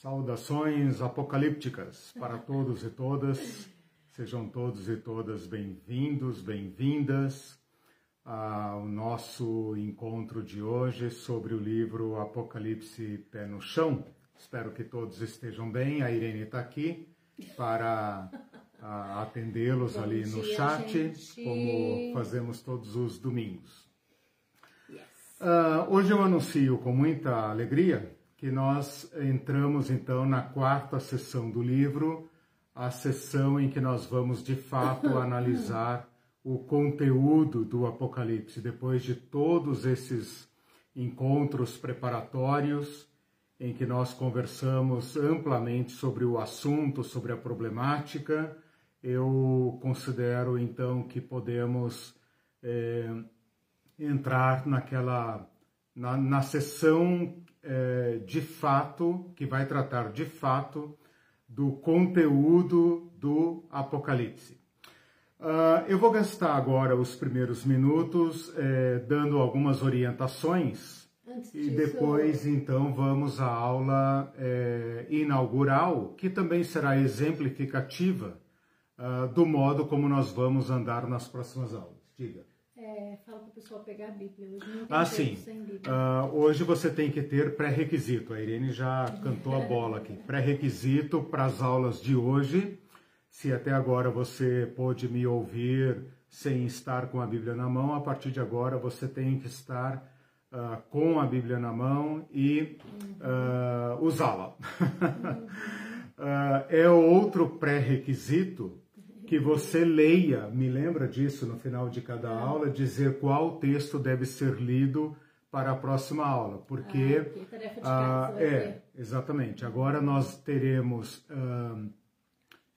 Saudações apocalípticas para todos e todas. Sejam todos e todas bem-vindos, bem-vindas ao nosso encontro de hoje sobre o livro Apocalipse Pé no Chão. Espero que todos estejam bem. A Irene está aqui para atendê-los ali no dia, chat, gente. como fazemos todos os domingos. Yes. Uh, hoje eu anuncio com muita alegria que nós entramos então na quarta sessão do livro, a sessão em que nós vamos de fato analisar o conteúdo do Apocalipse, depois de todos esses encontros preparatórios em que nós conversamos amplamente sobre o assunto, sobre a problemática, eu considero então que podemos é, entrar naquela na, na sessão é, de fato, que vai tratar de fato do conteúdo do Apocalipse. Uh, eu vou gastar agora os primeiros minutos é, dando algumas orientações Antes e depois então vamos à aula é, inaugural, que também será exemplificativa uh, do modo como nós vamos andar nas próximas aulas. Diga. É, fala para o pessoal pegar a Bíblia. Hoje não tem ah, sim. Uh, hoje você tem que ter pré-requisito. A Irene já cantou a bola aqui. Pré-requisito para as aulas de hoje. Se até agora você pôde me ouvir sem estar com a Bíblia na mão, a partir de agora você tem que estar uh, com a Bíblia na mão e uh, usá-la. é outro pré-requisito que você leia, me lembra disso no final de cada é. aula, dizer qual texto deve ser lido para a próxima aula, porque ah, ah é exatamente. Agora nós teremos ah,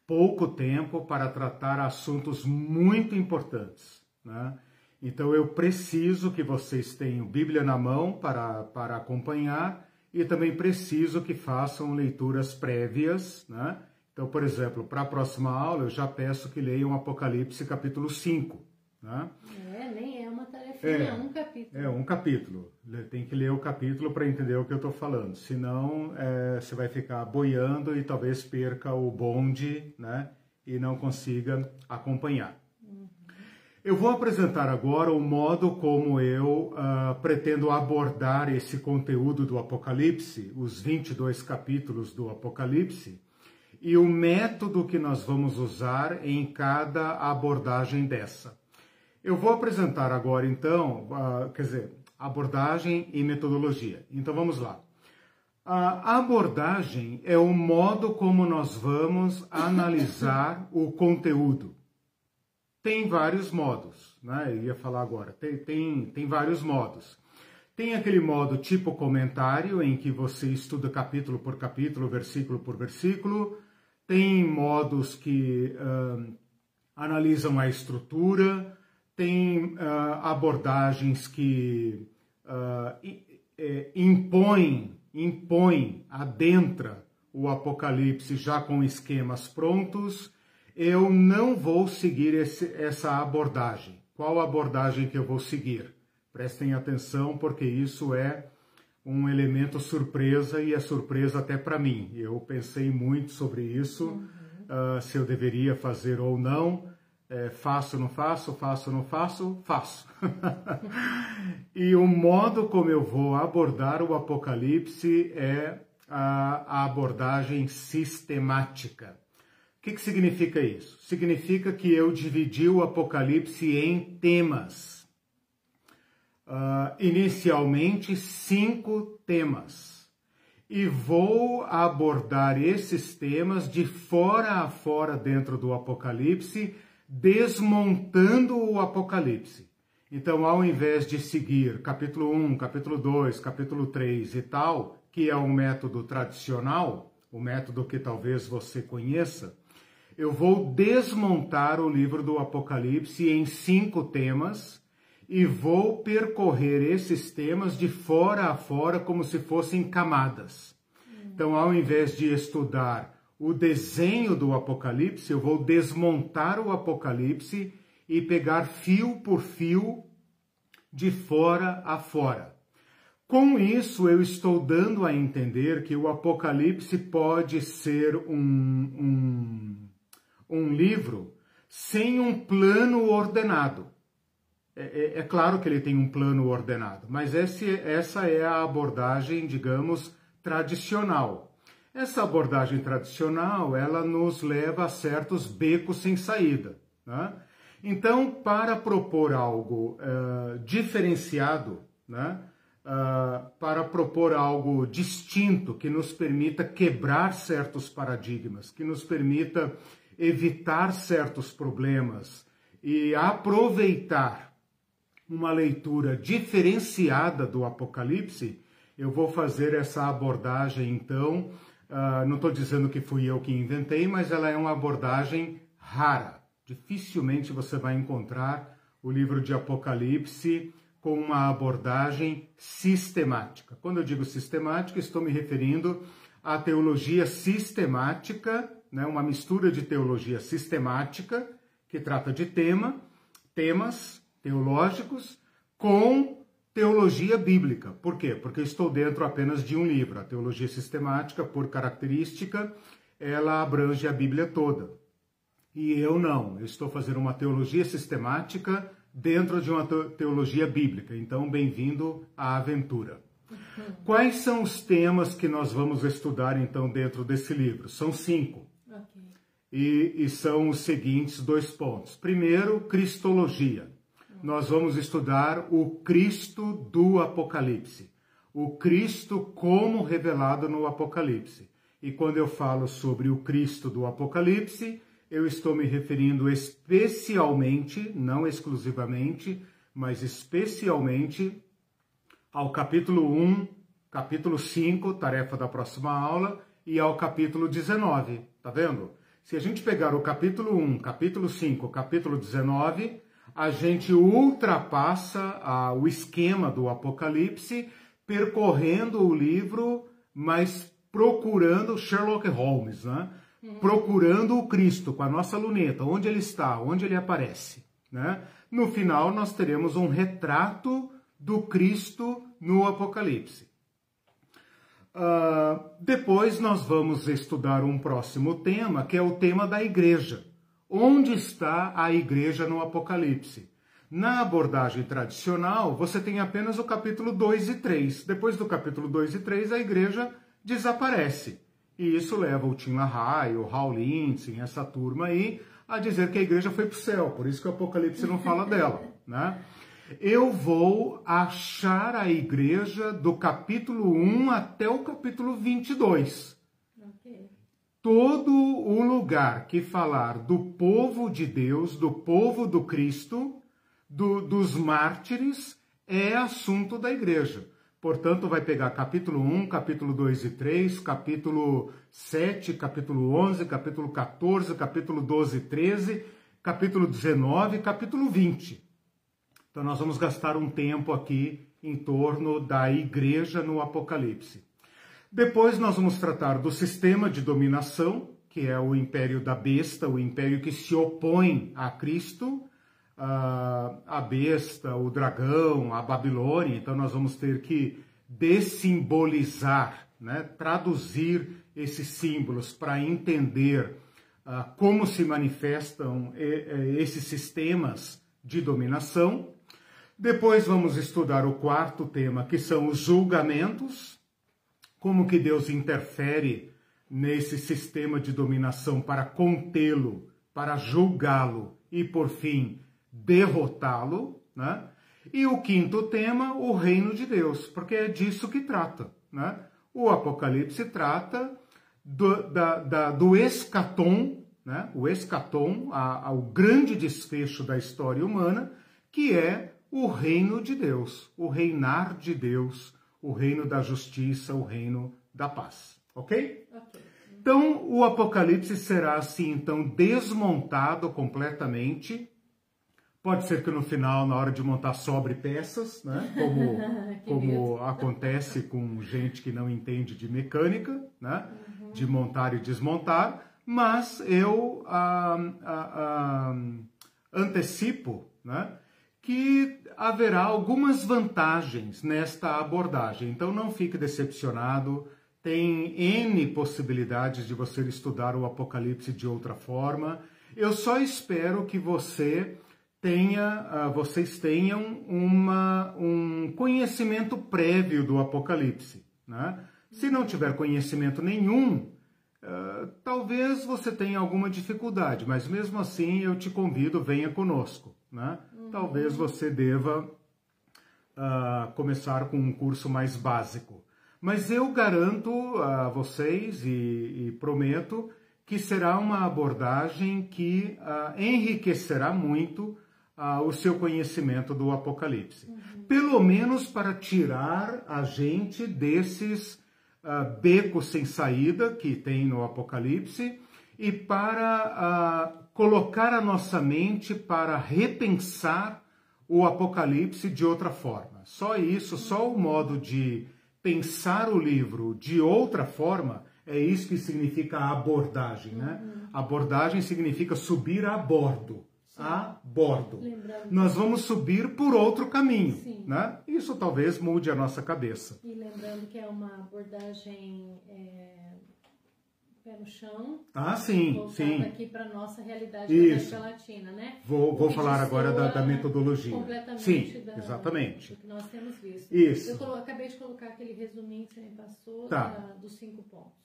pouco tempo para tratar assuntos muito importantes, né? Então eu preciso que vocês tenham Bíblia na mão para, para acompanhar e também preciso que façam leituras prévias, né? Então, por exemplo, para a próxima aula, eu já peço que leiam Apocalipse capítulo 5. Né? É, nem é uma tarefa, é, é um capítulo. É um capítulo. Tem que ler o capítulo para entender o que eu estou falando. Senão, é, você vai ficar boiando e talvez perca o bonde né? e não consiga acompanhar. Uhum. Eu vou apresentar agora o modo como eu uh, pretendo abordar esse conteúdo do Apocalipse, os 22 capítulos do Apocalipse, e o método que nós vamos usar em cada abordagem dessa. Eu vou apresentar agora, então, uh, quer dizer, abordagem e metodologia. Então vamos lá. A abordagem é o modo como nós vamos analisar o conteúdo. Tem vários modos, né? Eu ia falar agora. Tem, tem, tem vários modos. Tem aquele modo tipo comentário, em que você estuda capítulo por capítulo, versículo por versículo tem modos que uh, analisam a estrutura, tem uh, abordagens que uh, impõem, impõem, adentra o Apocalipse já com esquemas prontos. Eu não vou seguir esse, essa abordagem. Qual abordagem que eu vou seguir? Prestem atenção, porque isso é um elemento surpresa e é surpresa até para mim. Eu pensei muito sobre isso, uhum. uh, se eu deveria fazer ou não. É, faço, não faço, faço, não faço, faço. e o modo como eu vou abordar o Apocalipse é a, a abordagem sistemática. O que, que significa isso? Significa que eu dividi o Apocalipse em temas uh, inicialmente cinco temas e vou abordar esses temas de fora a fora dentro do Apocalipse, desmontando o Apocalipse. Então, ao invés de seguir capítulo 1, capítulo 2, capítulo 3 e tal, que é um método tradicional, o método que talvez você conheça, eu vou desmontar o livro do Apocalipse em cinco temas e vou percorrer esses temas de fora a fora como se fossem camadas. Então, ao invés de estudar o desenho do Apocalipse, eu vou desmontar o Apocalipse e pegar fio por fio de fora a fora. Com isso, eu estou dando a entender que o Apocalipse pode ser um, um, um livro sem um plano ordenado. É, é, é, claro que ele tem um plano ordenado, mas esse, essa é a abordagem, digamos, tradicional. Essa abordagem tradicional, ela nos leva a certos becos sem saída. Né? Então, para propor algo uh, diferenciado, né? Uh, para propor algo distinto que nos permita quebrar certos paradigmas, que nos permita evitar certos problemas e aproveitar uma leitura diferenciada do Apocalipse, eu vou fazer essa abordagem então. Uh, não estou dizendo que fui eu que inventei, mas ela é uma abordagem rara. Dificilmente você vai encontrar o livro de Apocalipse com uma abordagem sistemática. Quando eu digo sistemática, estou me referindo à teologia sistemática, né, uma mistura de teologia sistemática, que trata de tema, temas teológicos com teologia bíblica. Por quê? Porque eu estou dentro apenas de um livro. A teologia sistemática, por característica, ela abrange a Bíblia toda. E eu não. Eu estou fazendo uma teologia sistemática dentro de uma teologia bíblica. Então, bem-vindo à aventura. Uhum. Quais são os temas que nós vamos estudar então dentro desse livro? São cinco. Okay. E, e são os seguintes dois pontos. Primeiro, Cristologia nós vamos estudar o Cristo do Apocalipse. O Cristo como revelado no Apocalipse. E quando eu falo sobre o Cristo do Apocalipse, eu estou me referindo especialmente, não exclusivamente, mas especialmente ao capítulo 1, capítulo 5, tarefa da próxima aula, e ao capítulo 19. Tá vendo? Se a gente pegar o capítulo 1, capítulo 5, capítulo 19, a gente ultrapassa a, o esquema do Apocalipse, percorrendo o livro, mas procurando Sherlock Holmes, né? Uhum. procurando o Cristo com a nossa luneta, onde ele está, onde ele aparece. Né? No final, nós teremos um retrato do Cristo no Apocalipse. Uh, depois nós vamos estudar um próximo tema, que é o tema da igreja. Onde está a igreja no Apocalipse? Na abordagem tradicional, você tem apenas o capítulo 2 e 3. Depois do capítulo 2 e 3, a igreja desaparece. E isso leva o Tim LaHaye, o Hal Lindsey, essa turma aí, a dizer que a igreja foi para o céu. Por isso que o Apocalipse não fala dela. Né? Eu vou achar a igreja do capítulo 1 até o capítulo 22 todo o lugar que falar do povo de Deus, do povo do Cristo, do, dos mártires, é assunto da igreja. Portanto, vai pegar capítulo 1, capítulo 2 e 3, capítulo 7, capítulo 11, capítulo 14, capítulo 12 e 13, capítulo 19 capítulo 20. Então, nós vamos gastar um tempo aqui em torno da igreja no Apocalipse. Depois nós vamos tratar do sistema de dominação, que é o império da besta, o império que se opõe a Cristo, a besta, o dragão, a Babilônia. Então nós vamos ter que dessimbolizar, né? traduzir esses símbolos para entender uh, como se manifestam esses sistemas de dominação. Depois vamos estudar o quarto tema, que são os julgamentos, como que Deus interfere nesse sistema de dominação para contê-lo, para julgá-lo e, por fim, derrotá-lo, né? E o quinto tema, o reino de Deus, porque é disso que trata, né? O Apocalipse trata do, da, da, do escatom, né? O escatom, o grande desfecho da história humana, que é o reino de Deus, o reinar de Deus, o reino da justiça, o reino da paz. Ok? Ok. Então, o Apocalipse será assim, então, desmontado completamente. Pode ser que no final, na hora de montar, sobre peças, né? Como, como acontece com gente que não entende de mecânica, né? Uhum. De montar e desmontar. Mas eu ah, ah, ah, antecipo, né? Que haverá algumas vantagens nesta abordagem. Então não fique decepcionado. Tem N possibilidades de você estudar o Apocalipse de outra forma. Eu só espero que você tenha, uh, vocês tenham uma, um conhecimento prévio do Apocalipse. Né? Se não tiver conhecimento nenhum, uh, talvez você tenha alguma dificuldade, mas mesmo assim eu te convido, venha conosco. Né? Talvez você deva uh, começar com um curso mais básico. Mas eu garanto a vocês e, e prometo que será uma abordagem que uh, enriquecerá muito uh, o seu conhecimento do Apocalipse. Uhum. Pelo menos para tirar a gente desses uh, becos sem saída que tem no Apocalipse e para colocar a nossa mente para repensar o Apocalipse de outra forma. Só isso, só o modo de pensar o livro de outra forma, é isso que significa abordagem, né? Uhum. Abordagem significa subir a bordo. Sim. A bordo. Lembrando. Nós vamos subir por outro caminho, Sim. né? Isso talvez mude a nossa cabeça. E lembrando que é uma abordagem é pé no chão. Ah, sim, sim. aqui para nossa realidade Isso. da América Latina, né? Vou, vou falar agora da, da, metodologia. Completamente sim, da, exatamente. do que nós temos visto. Isso. Eu colo, acabei de colocar aquele resuminho que você me passou tá. da, dos cinco pontos.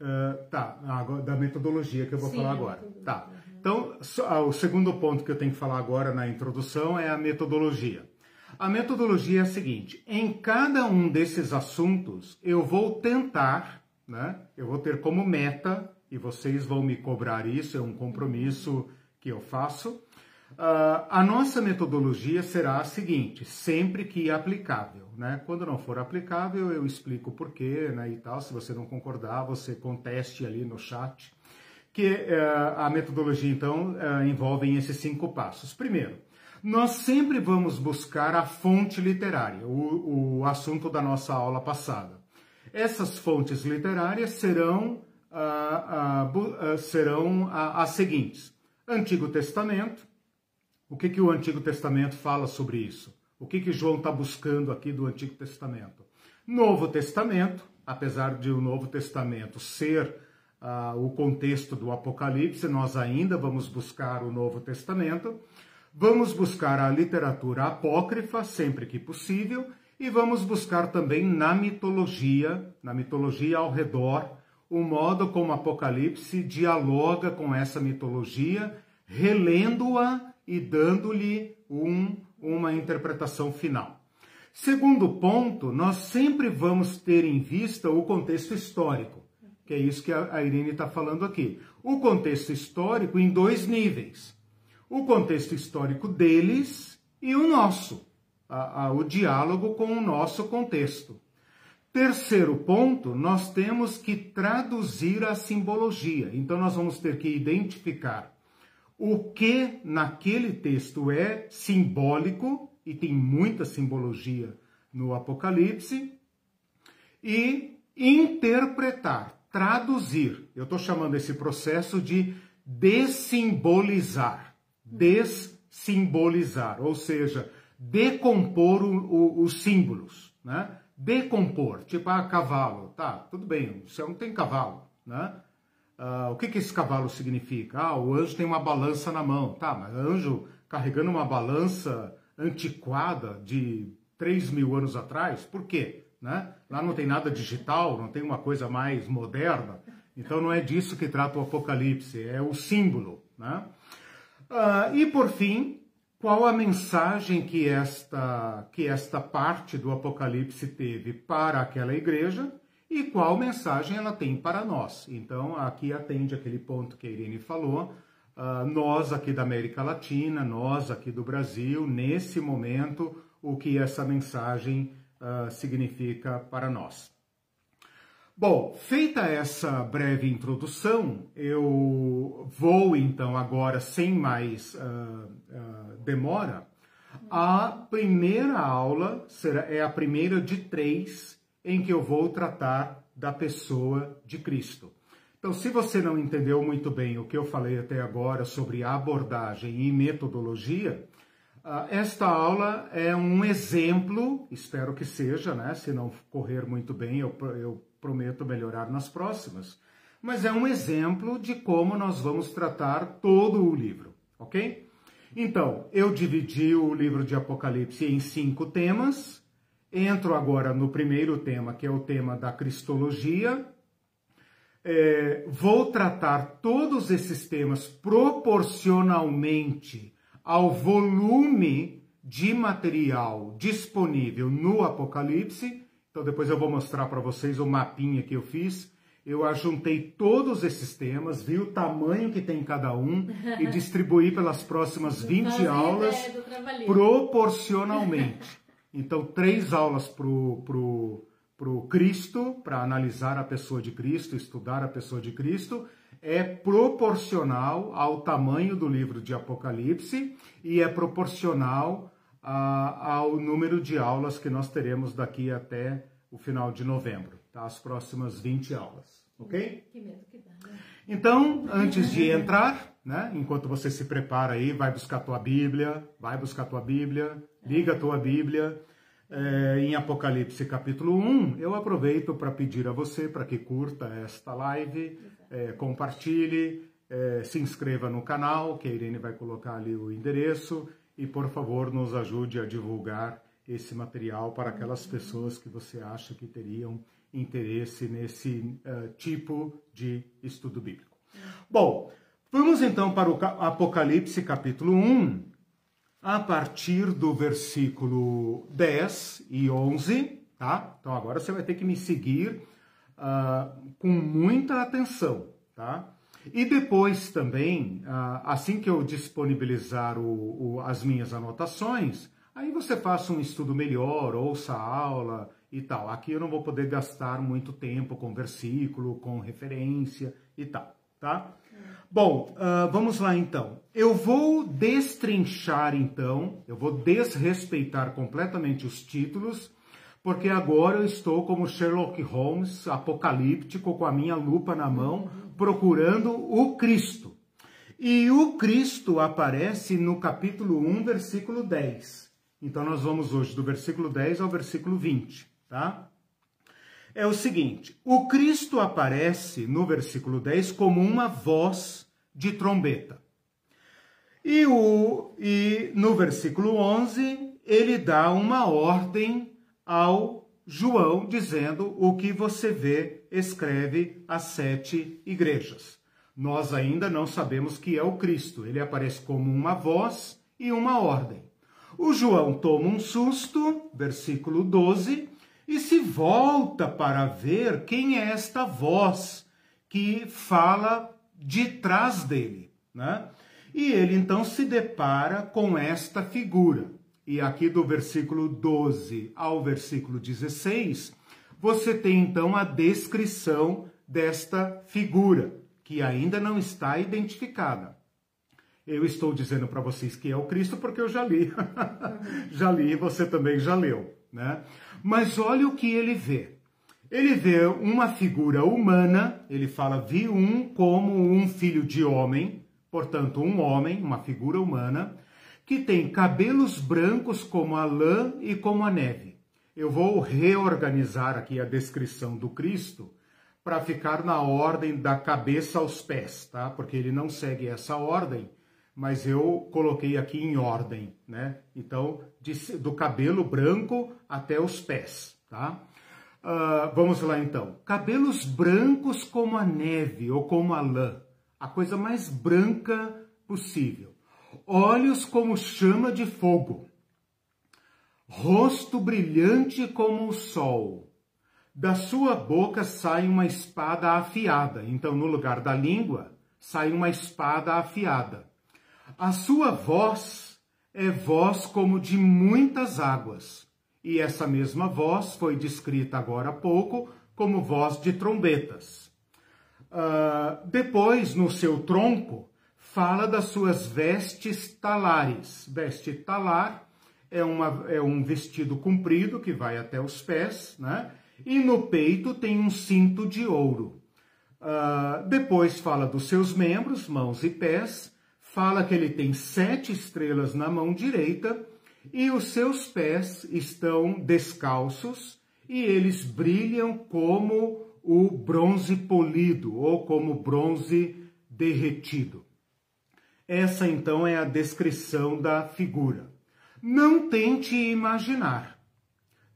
Uh, tá, agora, da metodologia que eu vou sim, falar agora. Tá. Uhum. Então, ah, o segundo ponto que eu tenho que falar agora na introdução é a metodologia. A metodologia é a seguinte: em cada um desses assuntos, eu vou tentar né? Eu vou ter como meta, e vocês vão me cobrar isso, é um compromisso que eu faço. Uh, a nossa metodologia será a seguinte, sempre que aplicável, né? Quando não for aplicável, eu explico por quê, né, e tal. Se você não concordar, você conteste ali no chat. Que uh, a metodologia, então, uh, envolve esses cinco passos. Primeiro, nós sempre vamos buscar a fonte literária, o, o assunto da nossa aula passada. Essas fontes literárias serão, ah, ah, ah, serão as seguintes: Antigo Testamento. O que, que o Antigo Testamento fala sobre isso? O que, que João está buscando aqui do Antigo Testamento? Novo Testamento, apesar de o Novo Testamento ser o contexto do Apocalipse, nós ainda vamos buscar o Novo Testamento. Vamos buscar a literatura apócrifa sempre que possível e vamos buscar também na mitologia, na mitologia ao redor, o modo como Apocalipse dialoga com essa mitologia, relendo-a e dando-lhe um, uma interpretação final. Segundo ponto, nós sempre vamos ter em vista o contexto histórico, que é isso que a Irene está falando aqui. O contexto histórico em dois níveis: o contexto histórico deles e o nosso a, a, o diálogo com o nosso contexto. Terceiro ponto, nós temos que traduzir a simbologia. Então, nós vamos ter que identificar o que naquele texto é simbólico, e tem muita simbologia no Apocalipse, e interpretar, traduzir. Eu estou chamando esse processo de dessimbolizar. Dessimbolizar, ou seja, decompor o, o, os símbolos, né? Decompor, tipo, ah, cavalo, tá, tudo bem, o céu não tem cavalo, né? Uh, o que, que esse cavalo significa? Ah, o anjo tem uma balança na mão, tá, mas anjo carregando uma balança antiquada de 3 mil anos atrás, por quê? Né? Lá não tem nada digital, não tem uma coisa mais moderna, então não é disso que trata o Apocalipse, é o símbolo, né? Uh, e por fim, qual a mensagem que esta, que esta parte do Apocalipse teve para aquela igreja e qual mensagem ela tem para nós. Então, aqui atende aquele ponto que a Irene falou. Uh, nós aqui da América Latina, nós aqui do Brasil, nesse momento, o que essa mensagem uh, significa para nós. Bom, feita essa breve introdução, eu vou então agora, sem mais uh, uh, demora, a primeira aula será, é a primeira de três em que eu vou tratar da pessoa de Cristo. Então, se você não entendeu muito bem o que eu falei até agora sobre abordagem e metodologia, Uh, esta aula é um exemplo, espero que seja, né? Se não correr muito bem, eu, eu prometo melhorar nas próximas. Mas é um exemplo de como nós vamos tratar todo o livro, ok? Então, eu dividi o livro de Apocalipse em cinco temas. Entro agora no primeiro tema, que é o tema da Cristologia. É, vou tratar todos esses temas proporcionalmente ao volume de material disponível no Apocalipse. Então, depois eu vou mostrar para vocês o mapinha que eu fiz. Eu ajuntei todos esses temas, vi o tamanho que tem cada um e distribuí pelas próximas 20 aulas proporcionalmente. Então, três aulas para o pro, pro Cristo, para analisar a pessoa de Cristo, estudar a pessoa de Cristo, é proporcional ao tamanho do livro de Apocalipse e é proporcional a, ao número de aulas que nós teremos daqui até o final de novembro, tá? as próximas 20 aulas, ok? Que medo que dá, né? Então, antes de entrar, né, enquanto você se prepara aí, vai buscar tua Bíblia, vai buscar tua Bíblia, liga a tua Bíblia, é, em Apocalipse capítulo 1, eu aproveito para pedir a você para que curta esta live, é, compartilhe, é, se inscreva no canal, que a Irene vai colocar ali o endereço, e por favor nos ajude a divulgar esse material para aquelas pessoas que você acha que teriam interesse nesse uh, tipo de estudo bíblico. Bom, vamos então para o Apocalipse capítulo 1, a partir do versículo 10 e 11, tá? Então agora você vai ter que me seguir uh, com muita atenção, tá? E depois também, uh, assim que eu disponibilizar o, o, as minhas anotações, Aí você faça um estudo melhor, ouça a aula e tal. Aqui eu não vou poder gastar muito tempo com versículo, com referência e tal, tá? Bom, uh, vamos lá então. Eu vou destrinchar então, eu vou desrespeitar completamente os títulos, porque agora eu estou como Sherlock Holmes, apocalíptico, com a minha lupa na mão, procurando o Cristo. E o Cristo aparece no capítulo 1, versículo 10. Então nós vamos hoje do versículo 10 ao versículo 20, tá? É o seguinte: o Cristo aparece no versículo 10 como uma voz de trombeta. E, o, e no versículo 11, ele dá uma ordem ao João, dizendo: O que você vê, escreve às sete igrejas. Nós ainda não sabemos que é o Cristo. Ele aparece como uma voz e uma ordem. O João toma um susto, versículo 12, e se volta para ver quem é esta voz que fala de trás dele, né? E ele então se depara com esta figura. E aqui do versículo 12 ao versículo 16, você tem então a descrição desta figura, que ainda não está identificada. Eu estou dizendo para vocês que é o Cristo porque eu já li. já li, você também já leu, né? Mas olha o que ele vê. Ele vê uma figura humana, ele fala, vi um como um filho de homem, portanto, um homem, uma figura humana, que tem cabelos brancos como a lã e como a neve. Eu vou reorganizar aqui a descrição do Cristo para ficar na ordem da cabeça aos pés, tá? Porque ele não segue essa ordem mas eu coloquei aqui em ordem, né? Então, de, do cabelo branco até os pés, tá? Uh, vamos lá então. Cabelos brancos como a neve ou como a lã, a coisa mais branca possível. Olhos como chama de fogo. Rosto brilhante como o sol. Da sua boca sai uma espada afiada. Então, no lugar da língua, sai uma espada afiada. A sua voz é voz como de muitas águas, e essa mesma voz foi descrita agora há pouco como voz de trombetas. Uh, depois, no seu tronco, fala das suas vestes talares. Veste talar é, uma, é um vestido comprido que vai até os pés, né? E no peito tem um cinto de ouro. Uh, depois fala dos seus membros, mãos e pés, fala que ele tem sete estrelas na mão direita e os seus pés estão descalços e eles brilham como o bronze polido ou como bronze derretido. Essa então é a descrição da figura. Não tente imaginar,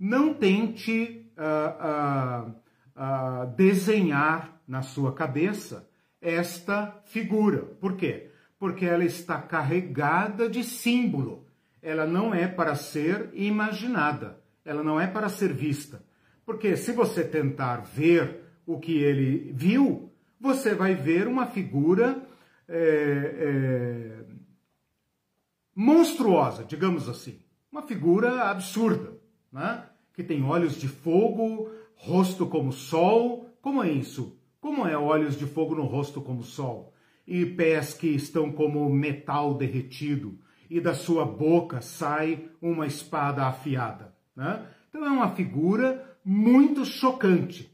não tente uh, uh, uh, desenhar na sua cabeça esta figura. Por quê? Porque ela está carregada de símbolo. Ela não é para ser imaginada, ela não é para ser vista. Porque se você tentar ver o que ele viu, você vai ver uma figura é, é, monstruosa, digamos assim. Uma figura absurda, né? que tem olhos de fogo, rosto como sol. Como é isso? Como é olhos de fogo no rosto como sol? E pés que estão como metal derretido, e da sua boca sai uma espada afiada. Né? Então é uma figura muito chocante.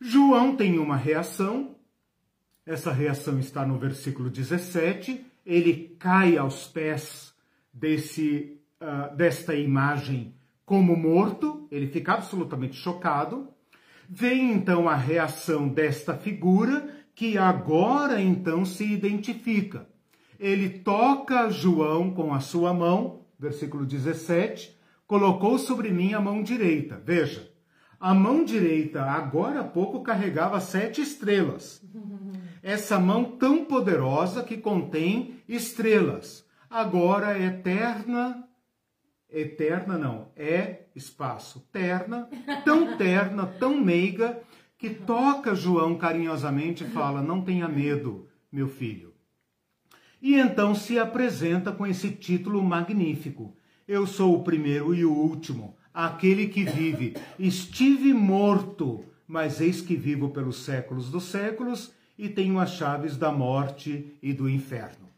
João tem uma reação, essa reação está no versículo 17, ele cai aos pés desse, uh, desta imagem como morto, ele fica absolutamente chocado. Vem então a reação desta figura, que agora então se identifica. Ele toca João com a sua mão, versículo 17, colocou sobre mim a mão direita. Veja, a mão direita, agora há pouco, carregava sete estrelas. Essa mão tão poderosa que contém estrelas. Agora é eterna, eterna não, é espaço, terna, tão terna, tão meiga, que toca João carinhosamente e fala: Não tenha medo, meu filho. E então se apresenta com esse título magnífico: Eu sou o primeiro e o último aquele que vive. Estive morto, mas eis que vivo pelos séculos dos séculos e tenho as chaves da morte e do inferno.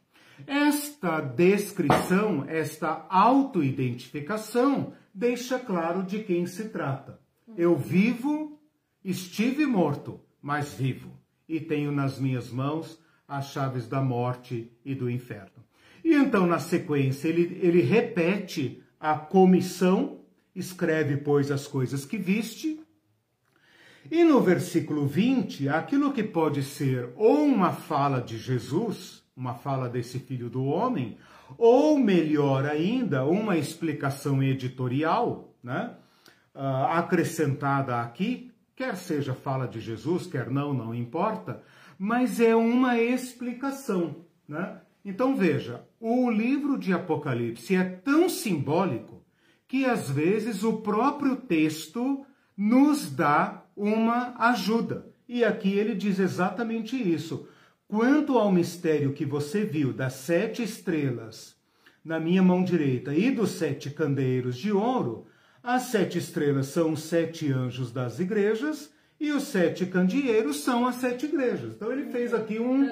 Esta descrição, esta autoidentificação, deixa claro de quem se trata. Eu vivo, estive morto, mas vivo, e tenho nas minhas mãos as chaves da morte e do inferno. E então, na sequência, ele, ele repete a comissão escreve, pois, as coisas que viste. E no versículo 20, aquilo que pode ser ou uma fala de Jesus, uma fala desse filho do homem, ou melhor ainda, uma explicação editorial, né? Uh, acrescentada aqui, quer seja fala de Jesus, quer não, não importa, mas é uma explicação. Né? Então veja, o livro de Apocalipse é tão simbólico que às vezes o próprio texto nos dá uma ajuda. E aqui ele diz exatamente isso. Quanto ao mistério que você viu das sete estrelas na minha mão direita e dos sete candeeiros de ouro, as sete estrelas são os sete anjos das igrejas e os sete candeeiros são as sete igrejas. Então ele fez aqui um,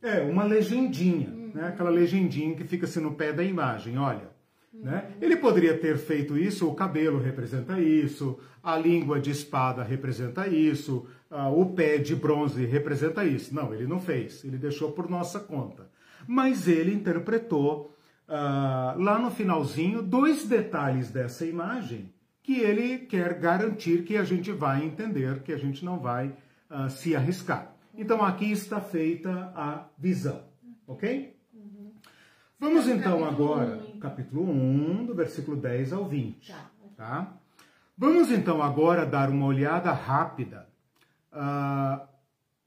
é, uma legendinha, né? aquela legendinha que fica assim no pé da imagem. Olha, né? Ele poderia ter feito isso, o cabelo representa isso, a língua de espada representa isso, uh, o pé de bronze representa isso. Não, ele não fez, ele deixou por nossa conta. Mas ele interpretou uh, lá no finalzinho dois detalhes dessa imagem que ele quer garantir que a gente vai entender, que a gente não vai uh, se arriscar. Então aqui está feita a visão, ok? Vamos então agora, capítulo 1, do versículo 10 ao 20. Tá. tá? Vamos então agora dar uma olhada rápida uh,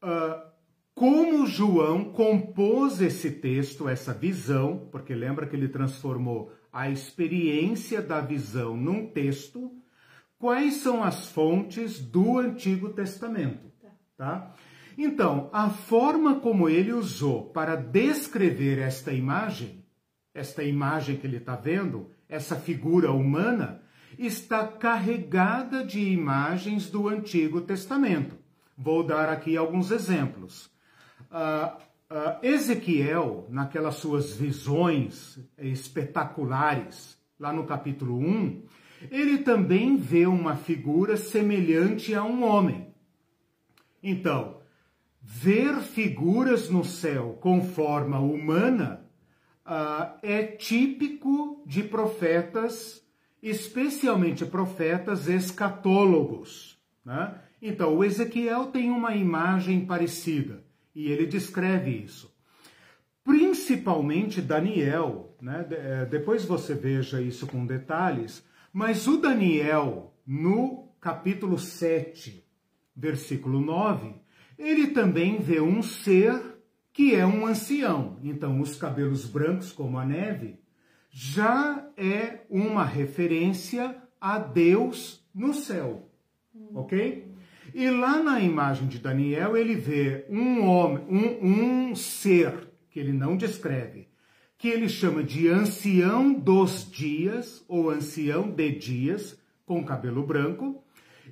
uh, como João compôs esse texto, essa visão, porque lembra que ele transformou a experiência da visão num texto. Quais são as fontes do Antigo Testamento? Tá? Então, a forma como ele usou para descrever esta imagem, esta imagem que ele está vendo, essa figura humana, está carregada de imagens do Antigo Testamento. Vou dar aqui alguns exemplos. Uh, uh, Ezequiel, naquelas suas visões espetaculares, lá no capítulo 1, ele também vê uma figura semelhante a um homem. Então, ver figuras no céu com forma humana uh, é típico de profetas, especialmente profetas escatólogos. Né? Então, o Ezequiel tem uma imagem parecida e ele descreve isso. Principalmente Daniel, né? Eh, depois você veja isso com detalhes, mas o Daniel, no capítulo 7, versículo 9, ele também vê um ser que é um ancião. Então, os cabelos brancos como a neve já é uma referência a Deus no céu. Ok? E lá na imagem de Daniel, ele vê um homem, um, um ser que ele não descreve, que ele chama de ancião dos dias, ou ancião de dias, com cabelo branco,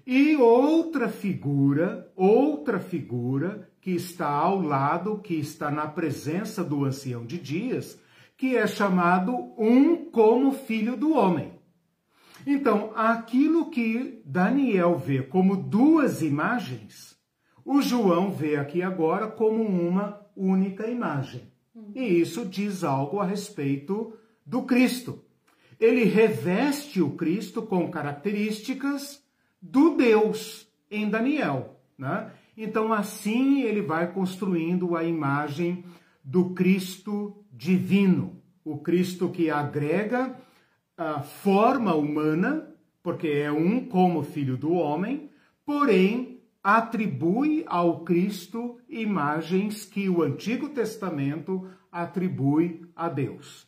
e outra figura, outra figura que está ao lado, que está na presença do ancião de dias, que é chamado um como filho do homem. Então, aquilo que Daniel vê como duas imagens, o João vê aqui agora como uma única imagem. E isso diz algo a respeito do Cristo. Ele reveste o Cristo com características do Deus em Daniel. Né? Então, assim ele vai construindo a imagem do Cristo divino, o Cristo que agrega a forma humana, porque é um como filho do homem, porém atribui ao Cristo imagens que o Antigo Testamento atribui a Deus.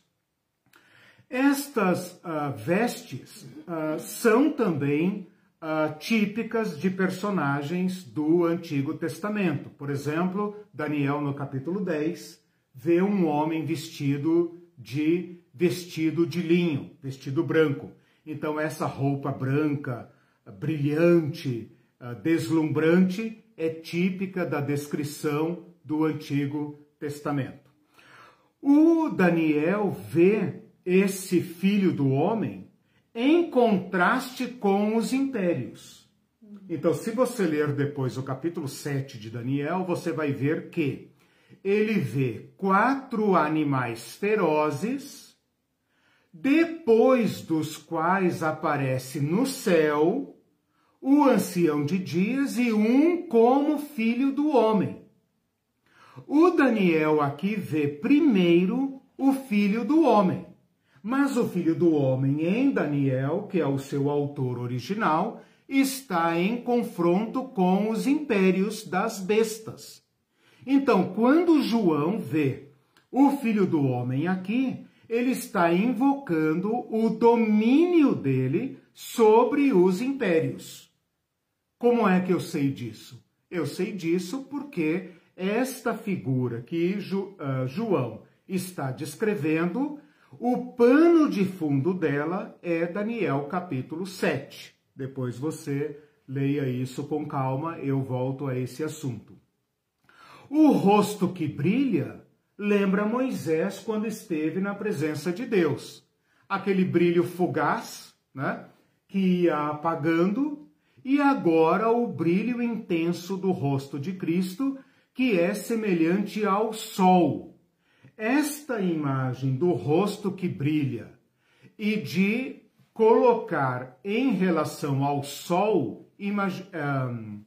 Estas uh, vestes uh, são também uh, típicas de personagens do Antigo Testamento. Por exemplo, Daniel, no capítulo 10, vê um homem vestido de vestido de linho, vestido branco. Então, essa roupa branca, brilhante, deslumbrante, é típica da descrição do Antigo Testamento. O Daniel vê esse filho do homem em contraste com os impérios. Então, se você ler depois o capítulo 7 de Daniel, você vai ver que ele vê quatro animais ferozes, depois dos quais aparece no céu o ancião de dias e um como filho do homem. O Daniel aqui vê primeiro o filho do homem. Mas o filho do homem em Daniel, que é o seu autor original, está em confronto com os impérios das bestas. Então, quando João vê o filho do homem aqui, ele está invocando o domínio dele sobre os impérios. Como é que eu sei disso? Eu sei disso porque esta figura que uh, João está descrevendo o pano de fundo dela é Daniel capítulo 7. Depois você leia isso com calma, eu volto a esse assunto. O rosto que brilha lembra Moisés quando esteve na presença de Deus. Aquele brilho fugaz, né, que ia apagando, e agora o brilho intenso do rosto de Cristo, que é semelhante ao sol, esta imagem do rosto que brilha e de colocar em relação ao sol, um,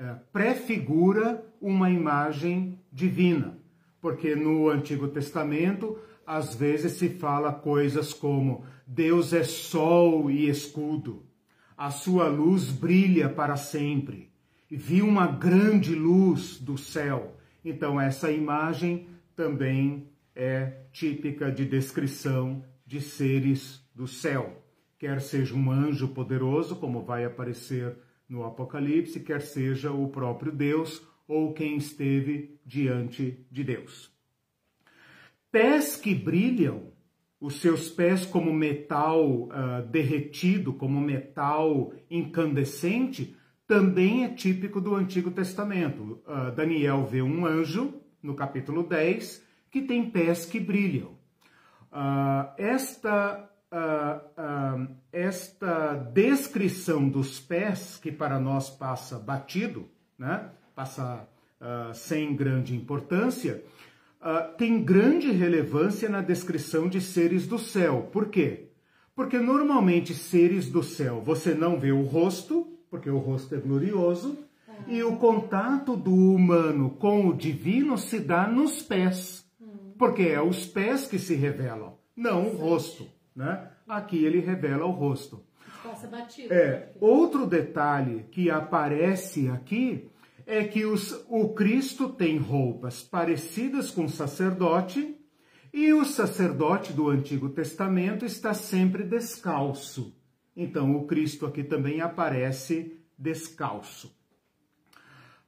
uh, prefigura uma imagem divina. Porque no Antigo Testamento, às vezes se fala coisas como Deus é sol e escudo, a sua luz brilha para sempre, vi uma grande luz do céu. Então, essa imagem também é típica de descrição de seres do céu, quer seja um anjo poderoso, como vai aparecer no Apocalipse, quer seja o próprio Deus ou quem esteve diante de Deus. Pés que brilham, os seus pés como metal uh, derretido, como metal incandescente, também é típico do Antigo Testamento. Uh, Daniel vê um anjo no capítulo 10, que tem pés que brilham. Uh, esta, uh, uh, esta descrição dos pés, que para nós passa batido, né? passa sem grande importância, tem grande relevância na descrição de seres do céu. Por quê? Porque normalmente seres do céu você não vê o rosto, porque o rosto é glorioso, e o contato do humano com o divino se dá nos pés, porque é os pés que se revelam, não o rosto, né? Aqui ele revela o rosto. É, outro detalhe que aparece aqui é que os, o Cristo tem roupas parecidas com o sacerdote e o sacerdote do Antigo Testamento está sempre descalço. Então o Cristo aqui também aparece descalço.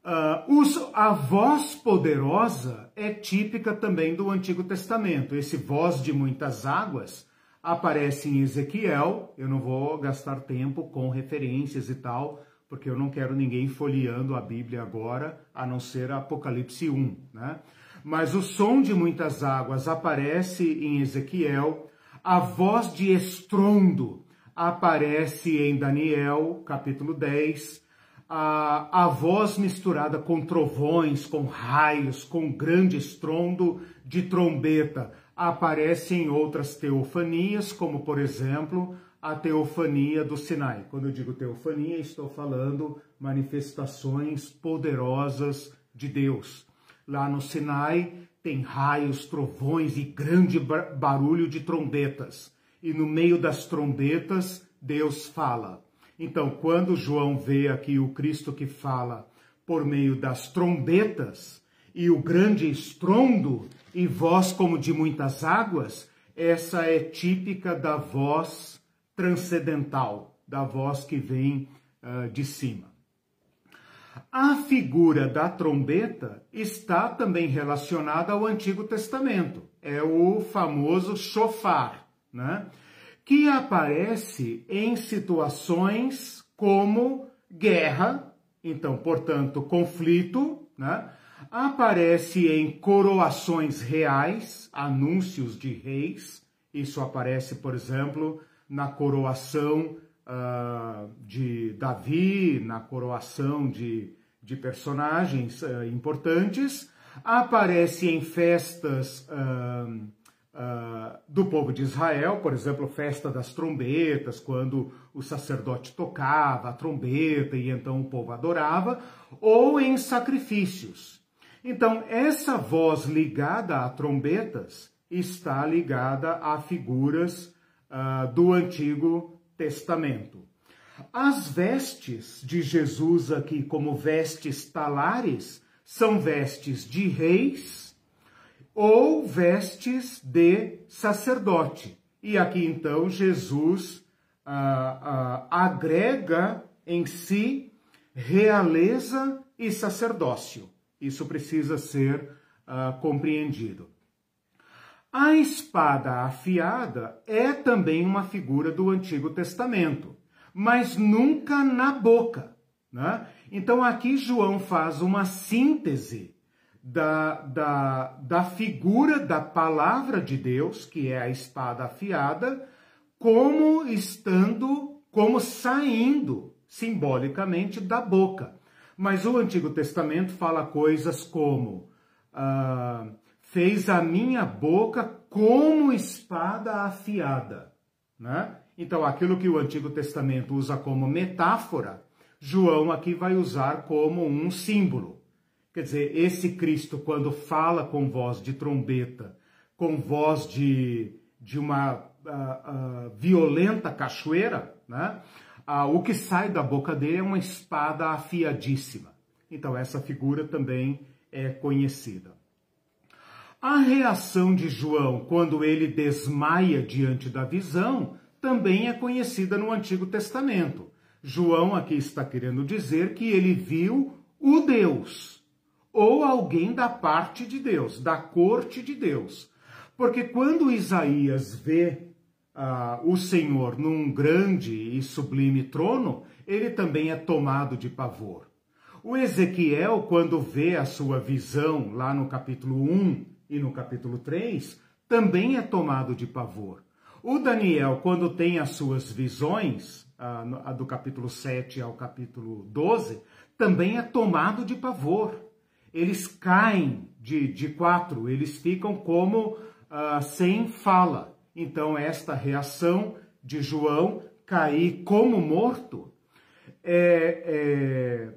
Uh, a voz poderosa é típica também do Antigo Testamento. Esse voz de muitas águas aparece em Ezequiel. Eu não vou gastar tempo com referências e tal, porque eu não quero ninguém folheando a Bíblia agora, a não ser Apocalipse 1, né? Mas o som de muitas águas aparece em Ezequiel, a voz de estrondo aparece em Daniel, capítulo 10, a, a voz misturada com trovões, com raios, com grande estrondo de trombeta aparece em outras teofanias, como por exemplo a teofania do Sinai. Quando eu digo teofania, estou falando manifestações poderosas de Deus. Lá no Sinai tem raios, trovões e grande barulho de trombetas. E no meio das trombetas, Deus fala. Então, quando João vê aqui o Cristo que fala por meio das trombetas e o grande estrondo e voz como de muitas águas, essa é típica da voz transcendental, da voz que vem uh, de cima. A figura da trombeta está também relacionada ao Antigo Testamento. É o famoso chofar, né? Que aparece em situações como guerra, então, portanto, conflito, né? Aparece em coroações reais, anúncios de reis. Isso aparece, por exemplo, na coroação uh, de Davi, na coroação de, de personagens uh, importantes. Aparece em festas uh, uh, do povo de Israel, por exemplo, festa das trombetas, quando o sacerdote tocava a trombeta e então o povo adorava, ou em sacrifícios. Então, essa voz ligada a trombetas está ligada a figuras uh, do Antigo Testamento. As vestes de Jesus aqui, como vestes talares, são vestes de reis ou vestes de sacerdote. E aqui então Jesus ah, ah, agrega em si realeza e sacerdócio. Isso precisa ser ah, compreendido. A espada afiada é também uma figura do Antigo Testamento, mas nunca na boca. Né? Então aqui João faz uma síntese da, da, da figura da palavra de Deus, que é a espada afiada, como estando, como saindo simbolicamente da boca. Mas o Antigo Testamento fala coisas como: ah, fez a minha boca como espada afiada. Né? Então, aquilo que o Antigo Testamento usa como metáfora, João aqui vai usar como um símbolo. Quer dizer, esse Cristo, quando fala com voz de trombeta, com voz de, de uma uh, uh, violenta cachoeira, né? Uh, o que sai da boca dele é uma espada afiadíssima. Então, essa figura também é conhecida. A reação de João quando ele desmaia diante da visão também é conhecida no Antigo Testamento. João aqui está querendo dizer que ele viu o Deus ou alguém da parte de Deus, da corte de Deus. Porque quando Isaías vê uh, o Senhor num grande e sublime trono, ele também é tomado de pavor. O Ezequiel, quando vê a sua visão lá no capítulo 1 e no capítulo 3, também é tomado de pavor. O Daniel, quando tem as suas visões, uh, do capítulo 7 ao capítulo 12, também é tomado de pavor. Eles caem de, de quatro, eles ficam como uh, sem fala. Então, esta reação de João cair como morto é, é,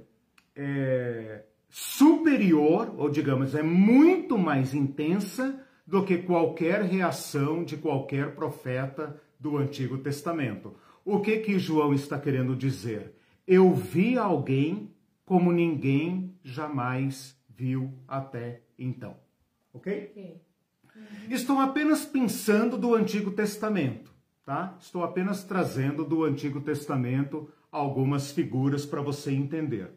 é superior, ou digamos, é muito mais intensa do que qualquer reação de qualquer profeta do Antigo Testamento. O que que João está querendo dizer? Eu vi alguém como ninguém jamais viu até então. Ok? okay. Uhum. Estou apenas pensando do Antigo Testamento, tá? Estou apenas trazendo do Antigo Testamento algumas figuras para você entender.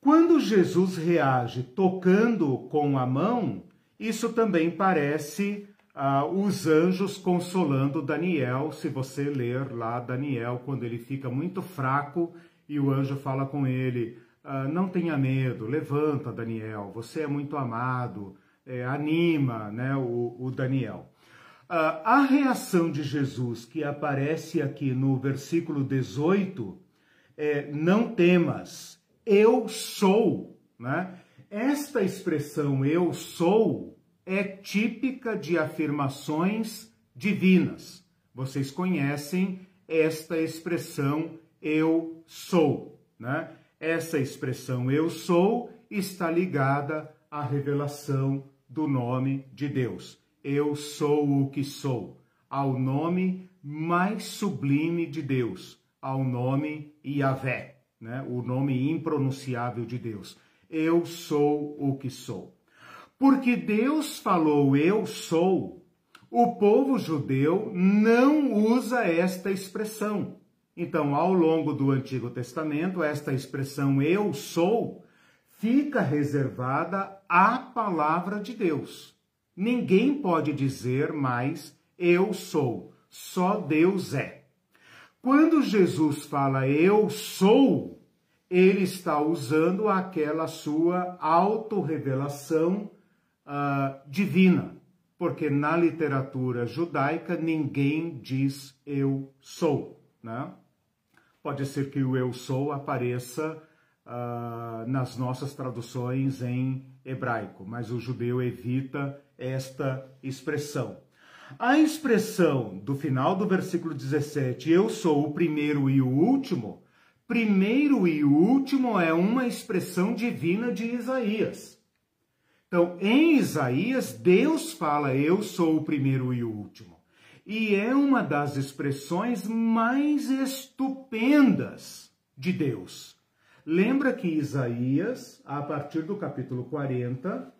Quando Jesus reage tocando com a mão, isso também parece ah, os anjos consolando Daniel, se você ler lá Daniel, quando ele fica muito fraco e o anjo fala com ele: ah, Não tenha medo, levanta, Daniel, você é muito amado, é, anima né, o, o Daniel. Ah, a reação de Jesus, que aparece aqui no versículo 18, é: Não temas, eu sou. Né? Esta expressão eu sou é típica de afirmações divinas. Vocês conhecem esta expressão eu sou, né? Essa expressão eu sou está ligada à revelação do nome de Deus. Eu sou o que sou, ao nome mais sublime de Deus, ao nome Yahvé, né? O nome impronunciável de Deus. Eu sou o que sou. Porque Deus falou eu sou, o povo judeu não usa esta expressão. Então, ao longo do Antigo Testamento, esta expressão eu sou fica reservada à palavra de Deus. Ninguém pode dizer mais eu sou, só Deus é. Quando Jesus fala eu sou, ele está usando aquela sua autorrevelação uh, divina, porque na literatura judaica ninguém diz eu sou, né? Pode ser que o eu sou apareça uh, nas nossas traduções em hebraico, mas o judeu evita esta expressão. A expressão do final do versículo 17, eu sou o primeiro e o último, primeiro e último é uma expressão divina de Isaías. Então, em Isaías, Deus fala: Eu sou o primeiro e o último. E é uma das expressões mais estupendas de Deus. Lembra que Isaías, a partir do capítulo 40,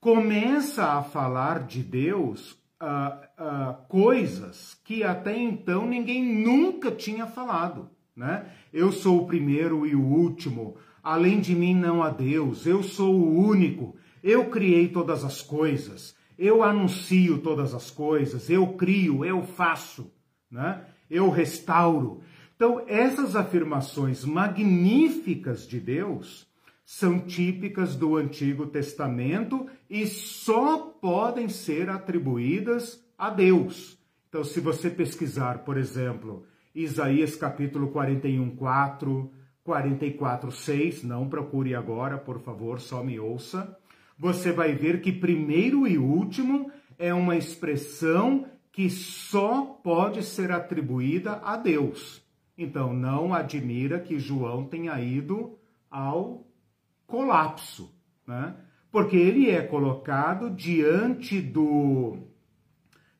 começa a falar de Deus uh, uh, coisas que até então ninguém nunca tinha falado. Né? Eu sou o primeiro e o último, além de mim não há Deus, eu sou o único, eu criei todas as coisas, eu anuncio todas as coisas, eu crio, eu faço, né? eu restauro. Então, essas afirmações magníficas de Deus são típicas do Antigo Testamento e só podem ser atribuídas a Deus. Então, se você pesquisar, por exemplo, Isaías capítulo 41, 4, 44, 6, não procure agora, por favor, só me ouça você vai ver que primeiro e último é uma expressão que só pode ser atribuída a Deus. Então, não admira que João tenha ido ao colapso, né? Porque ele é colocado diante do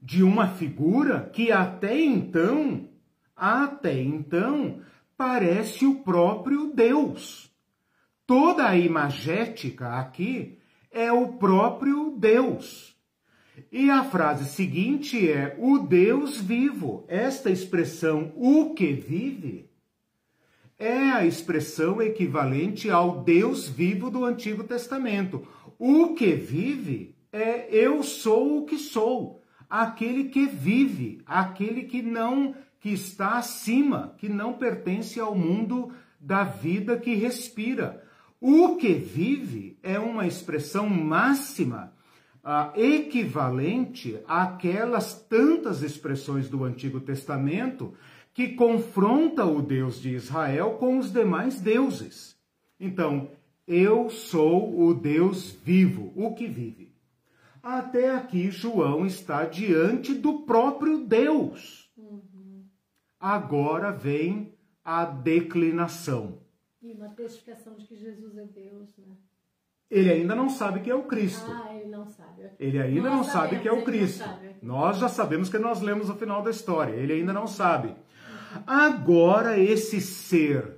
de uma figura que até então, até então, parece o próprio Deus. Toda a imagética aqui é o próprio Deus. E a frase seguinte é o Deus vivo. Esta expressão, o que vive, é a expressão equivalente ao Deus vivo do Antigo Testamento. O que vive é eu sou o que sou, aquele que vive, aquele que não que está acima, que não pertence ao mundo da vida que respira. O que vive é uma expressão máxima uh, equivalente àquelas tantas expressões do Antigo Testamento que confronta o Deus de Israel com os demais deuses. Então, Eu sou o Deus vivo, o que vive. Até aqui, João está diante do próprio Deus. Uhum. Agora vem a declinação. E uma testificação de que Jesus é Deus, né? Ele ainda não sabe que é o Cristo. Ah, ele não sabe. Ele ainda nós não sabemos, sabe que é o Cristo. Nós já sabemos que nós lemos o final da história. Ele ainda não sabe. Agora, esse ser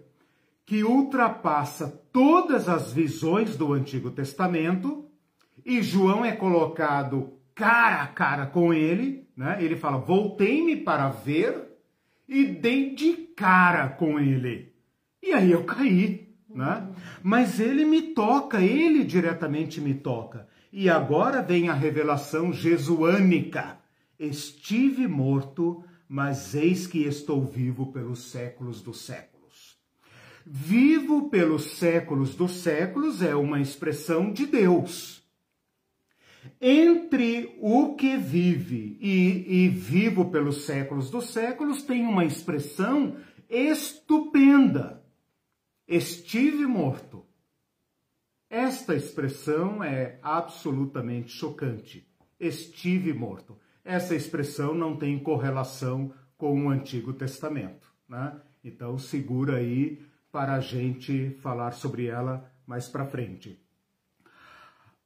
que ultrapassa todas as visões do Antigo Testamento, e João é colocado cara a cara com ele, né? Ele fala: "Voltei-me para ver e dei de cara com ele". E aí eu caí, né? Mas ele me toca, ele diretamente me toca. E agora vem a revelação jesuânica. Estive morto, mas eis que estou vivo pelos séculos dos séculos. Vivo pelos séculos dos séculos é uma expressão de Deus. Entre o que vive e, e vivo pelos séculos dos séculos tem uma expressão estupenda. Estive morto. Esta expressão é absolutamente chocante. Estive morto essa expressão não tem correlação com o Antigo Testamento. Né? Então, segura aí para a gente falar sobre ela mais para frente.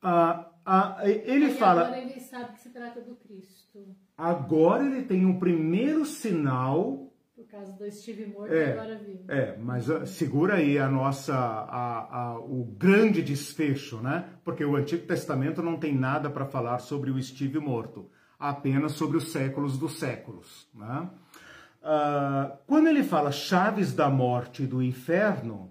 Ah, ah, ele Aí fala. Agora ele sabe que se trata do Cristo. Agora ele tem um primeiro sinal. Causa do Steve morto é, agora vivo. É, mas uh, segura aí a nossa, a, a, o grande desfecho, né? Porque o Antigo Testamento não tem nada para falar sobre o Steve morto apenas sobre os séculos dos séculos. Né? Uh, quando ele fala chaves da morte e do inferno,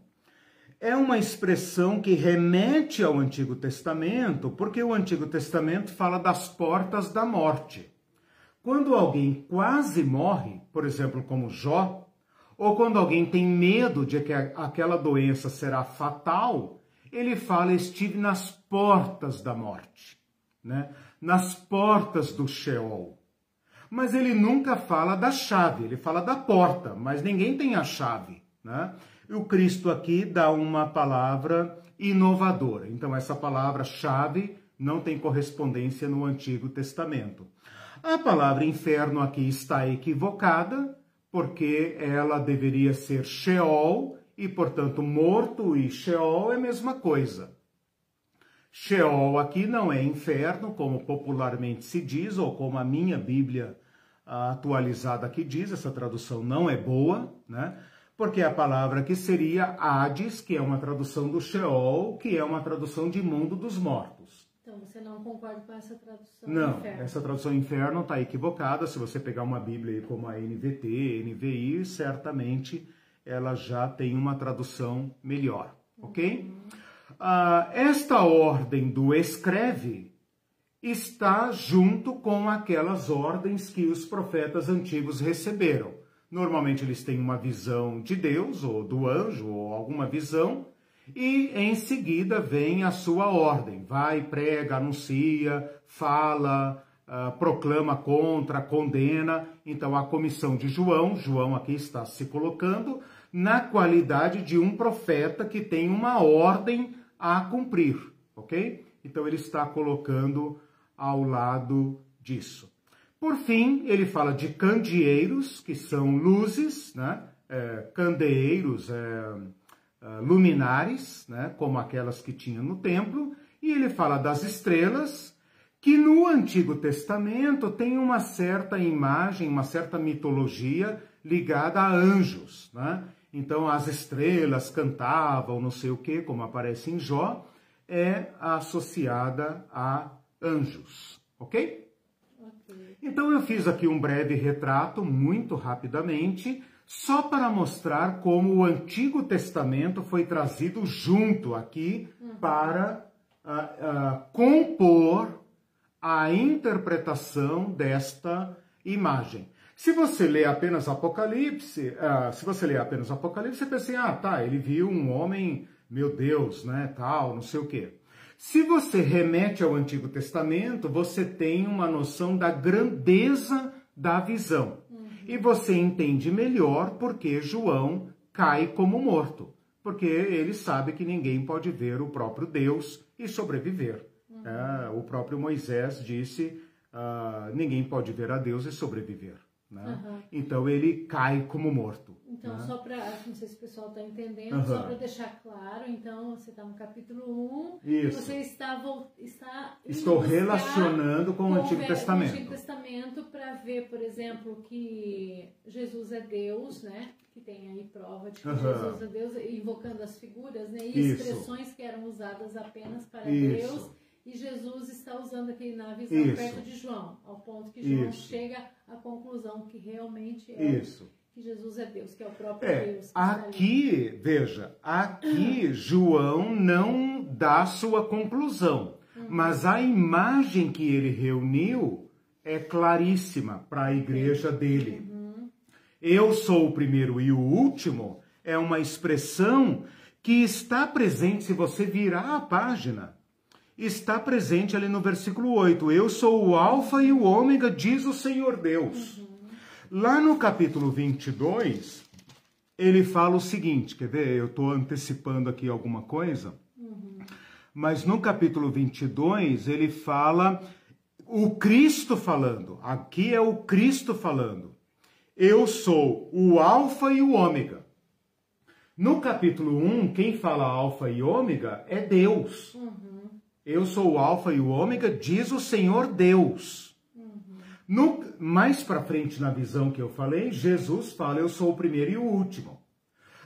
é uma expressão que remete ao Antigo Testamento, porque o Antigo Testamento fala das portas da morte. Quando alguém quase morre, por exemplo, como Jó, ou quando alguém tem medo de que aquela doença será fatal, ele fala: estive nas portas da morte. Né? nas portas do Sheol. Mas ele nunca fala da chave, ele fala da porta, mas ninguém tem a chave. Né? E o Cristo aqui dá uma palavra inovadora. Então, essa palavra chave não tem correspondência no Antigo Testamento. A palavra inferno aqui está equivocada, porque ela deveria ser Sheol, e portanto, morto e Sheol é a mesma coisa. Sheol aqui não é inferno, como popularmente se diz, ou como a minha Bíblia atualizada aqui diz, essa tradução não é boa, né? Porque a palavra que seria Hades, que é uma tradução do Sheol, que é uma tradução de mundo dos mortos. Você não concorda com essa tradução? Não, inferno. essa tradução inferno está equivocada. Se você pegar uma Bíblia como a NVT, NVI, certamente ela já tem uma tradução melhor, ok? Uhum. Ah, esta ordem do escreve está junto com aquelas ordens que os profetas antigos receberam. Normalmente eles têm uma visão de Deus ou do anjo ou alguma visão e em seguida vem a sua ordem. Vai, prega, anuncia, fala, uh, proclama contra, condena. Então a comissão de João, João aqui está se colocando na qualidade de um profeta que tem uma ordem a cumprir, ok? Então ele está colocando ao lado disso. Por fim, ele fala de candeeiros, que são luzes, né? É, candeeiros, é, é, luminares, né? como aquelas que tinha no templo, e ele fala das estrelas, que no Antigo Testamento tem uma certa imagem, uma certa mitologia ligada a anjos. Né? Então as estrelas cantavam, não sei o que, como aparece em Jó, é associada a anjos, ok? Então eu fiz aqui um breve retrato, muito rapidamente, só para mostrar como o Antigo Testamento foi trazido junto aqui uhum. para uh, uh, compor a interpretação desta imagem. Se você lê apenas Apocalipse, uh, se você lê apenas Apocalipse, você pensa assim, ah, tá, ele viu um homem, meu Deus, né, tal, não sei o quê. Se você remete ao Antigo Testamento, você tem uma noção da grandeza da visão. E você entende melhor porque João cai como morto. porque ele sabe que ninguém pode ver o próprio Deus e sobreviver. Uhum. É, o próprio Moisés disse: uh, ninguém pode ver a Deus e sobreviver. Né? Uhum. Então ele cai como morto. Então, né? só para. Não sei se o pessoal está entendendo, uhum. só para deixar claro, então você está no capítulo 1 Isso. e você está. está Estou relacionando com, o Antigo Antigo Testamento ver, por exemplo, que Jesus é Deus, né? Que tem aí prova de que uhum. Jesus é Deus, invocando as figuras, né? E expressões que eram usadas apenas para Isso. Deus e Jesus está usando aqui na visão Isso. perto de João, ao ponto que João Isso. chega à conclusão que realmente é Isso. que Jesus é Deus, que é o próprio é, Deus. aqui, veja, aqui João não dá sua conclusão, uhum. mas a imagem que ele reuniu é claríssima para a igreja dele. Eu sou o primeiro e o último é uma expressão que está presente se você virar a página está presente ali no versículo 8. Eu sou o Alfa e o Ômega, diz o Senhor Deus. Lá no capítulo 22, ele fala o seguinte: quer ver? Eu estou antecipando aqui alguma coisa. Mas no capítulo 22, ele fala o Cristo falando. Aqui é o Cristo falando. Eu sou o Alfa e o Ômega. No capítulo 1, quem fala Alfa e Ômega é Deus. Uhum. Eu sou o Alfa e o Ômega, diz o Senhor Deus. Uhum. No, mais para frente na visão que eu falei, Jesus fala: Eu sou o primeiro e o último.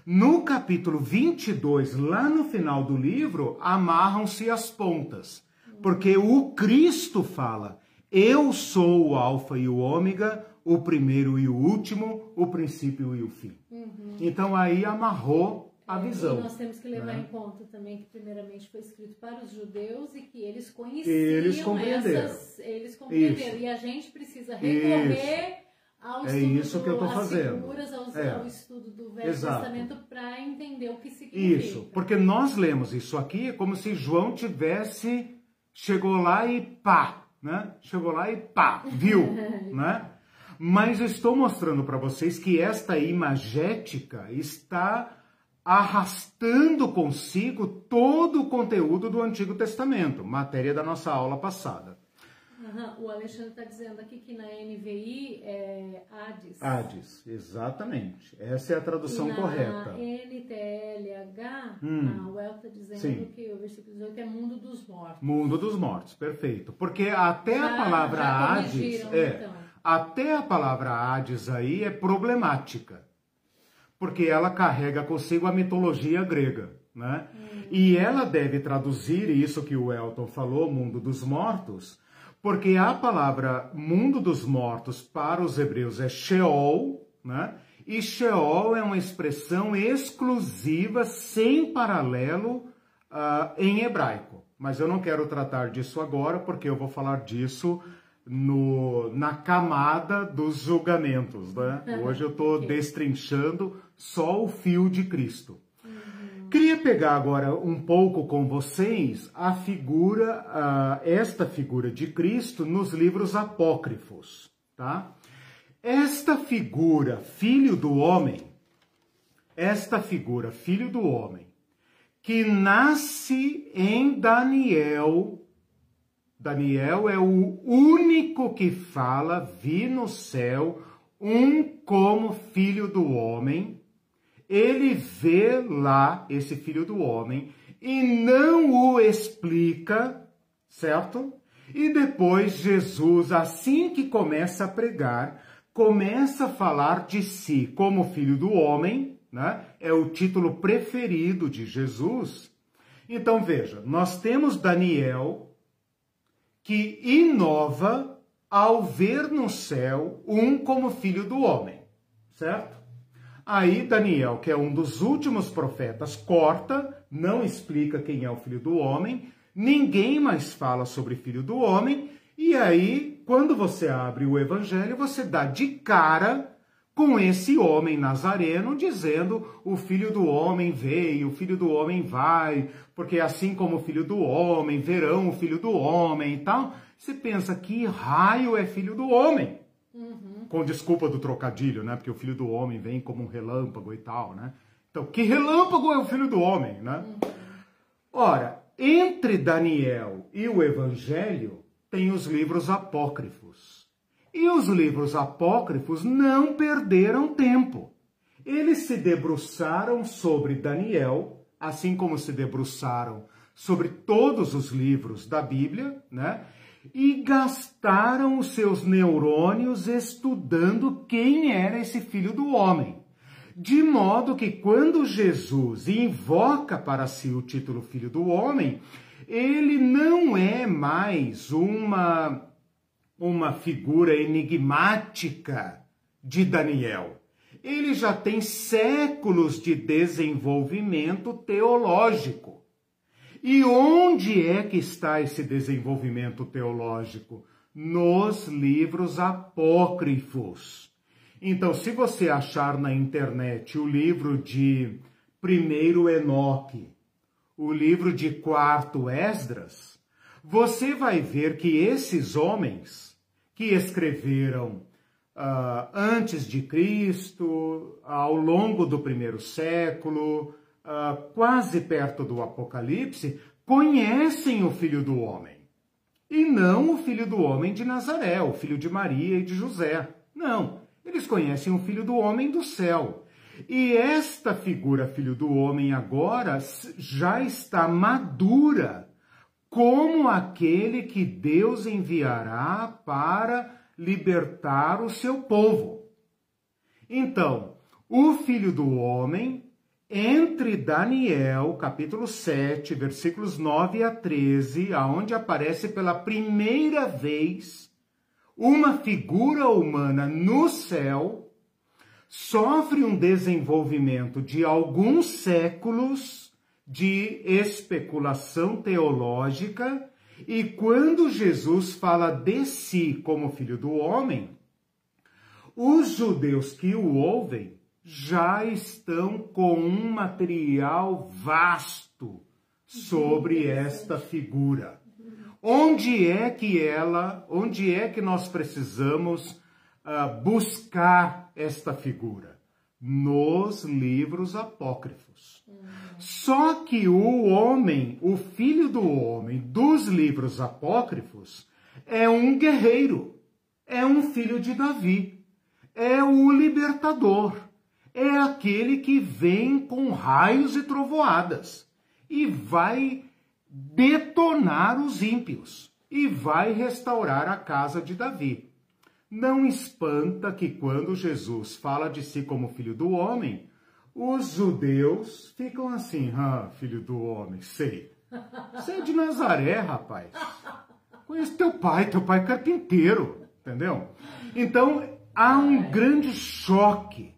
No capítulo 22, lá no final do livro, amarram-se as pontas, porque o Cristo fala: Eu sou o Alfa e o Ômega, o primeiro e o último, o princípio e o fim. Uhum. Então aí amarrou a visão. E nós temos que levar né? em conta também que primeiramente foi escrito para os judeus e que eles conheciam eles compreenderam. essas, eles compreenderam. Isso. E a gente precisa recorrer isso. ao é isso que eu tô fazendo. Figuras, aos, é. ao estudo do Velho Exato. Testamento para entender o que significa. Isso, porque nós lemos isso aqui como se João tivesse chegou lá e pá, né? Chegou lá e pá, viu, né? Mas eu estou mostrando para vocês que esta imagética está arrastando consigo todo o conteúdo do Antigo Testamento, matéria da nossa aula passada. O Alexandre está dizendo aqui que na NVI é Hades. Hades, exatamente. Essa é a tradução na correta. Na NTLH, hum. o El está dizendo Sim. que o versículo 18 é mundo dos mortos. Mundo dos mortos, perfeito. Porque até já, a palavra Hades. É, então. Até a palavra Hades aí é problemática porque ela carrega consigo a mitologia grega, né? Hum. E ela deve traduzir isso que o Elton falou, mundo dos mortos, porque a palavra mundo dos mortos para os hebreus é Sheol, né? E Sheol é uma expressão exclusiva, sem paralelo uh, em hebraico. Mas eu não quero tratar disso agora, porque eu vou falar disso no, na camada dos julgamentos. Né? Hoje eu estou destrinchando só o fio de Cristo. Queria pegar agora um pouco com vocês a figura, esta figura de Cristo nos livros apócrifos, tá? Esta figura, filho do homem, esta figura, filho do homem, que nasce em Daniel, Daniel é o único que fala, vi no céu um como filho do homem, ele vê lá esse filho do homem e não o explica, certo? E depois Jesus, assim que começa a pregar, começa a falar de si como filho do homem, né? É o título preferido de Jesus. Então veja, nós temos Daniel que inova ao ver no céu um como filho do homem, certo? Aí Daniel, que é um dos últimos profetas, corta, não explica quem é o filho do homem, ninguém mais fala sobre filho do homem, e aí, quando você abre o evangelho, você dá de cara com esse homem nazareno dizendo: o filho do homem veio, o filho do homem vai, porque assim como o filho do homem, verão o filho do homem e tal. Você pensa que raio é filho do homem? Uhum. Com desculpa do trocadilho, né? Porque o filho do homem vem como um relâmpago e tal, né? Então, que relâmpago é o filho do homem, né? Ora, entre Daniel e o Evangelho tem os livros apócrifos. E os livros apócrifos não perderam tempo. Eles se debruçaram sobre Daniel, assim como se debruçaram sobre todos os livros da Bíblia, né? E gastaram os seus neurônios estudando quem era esse filho do homem. De modo que quando Jesus invoca para si o título Filho do Homem, ele não é mais uma, uma figura enigmática de Daniel. Ele já tem séculos de desenvolvimento teológico. E onde é que está esse desenvolvimento teológico? Nos livros apócrifos. Então, se você achar na internet o livro de primeiro Enoque, o livro de quarto Esdras, você vai ver que esses homens que escreveram uh, antes de Cristo, ao longo do primeiro século, uh, quase perto do Apocalipse, conhecem o Filho do Homem. E não o Filho do Homem de Nazaré, o filho de Maria e de José. Não, eles conhecem o Filho do Homem do céu. E esta figura, Filho do Homem, agora já está madura como aquele que Deus enviará para libertar o seu povo. Então, o Filho do Homem, entre Daniel, capítulo 7, versículos 9 a 13, aonde aparece pela primeira vez uma figura humana no céu sofre um desenvolvimento de alguns séculos de especulação teológica e quando Jesus fala de si como filho do homem, os judeus que o ouvem já estão com um material vasto sobre esta figura. Onde é que ela, onde é que nós precisamos uh, buscar esta figura? Nos livros apócrifos. Uhum. Só que o homem, o filho do homem dos livros apócrifos, é um guerreiro, é um filho de Davi, é o libertador, é aquele que vem com raios e trovoadas e vai detonar os ímpios e vai restaurar a casa de Davi. Não espanta que quando Jesus fala de si como filho do homem, os judeus ficam assim, ah, filho do homem, sei. Você é de Nazaré, rapaz. Conheço teu pai, teu pai é carpinteiro, entendeu? Então, há um grande choque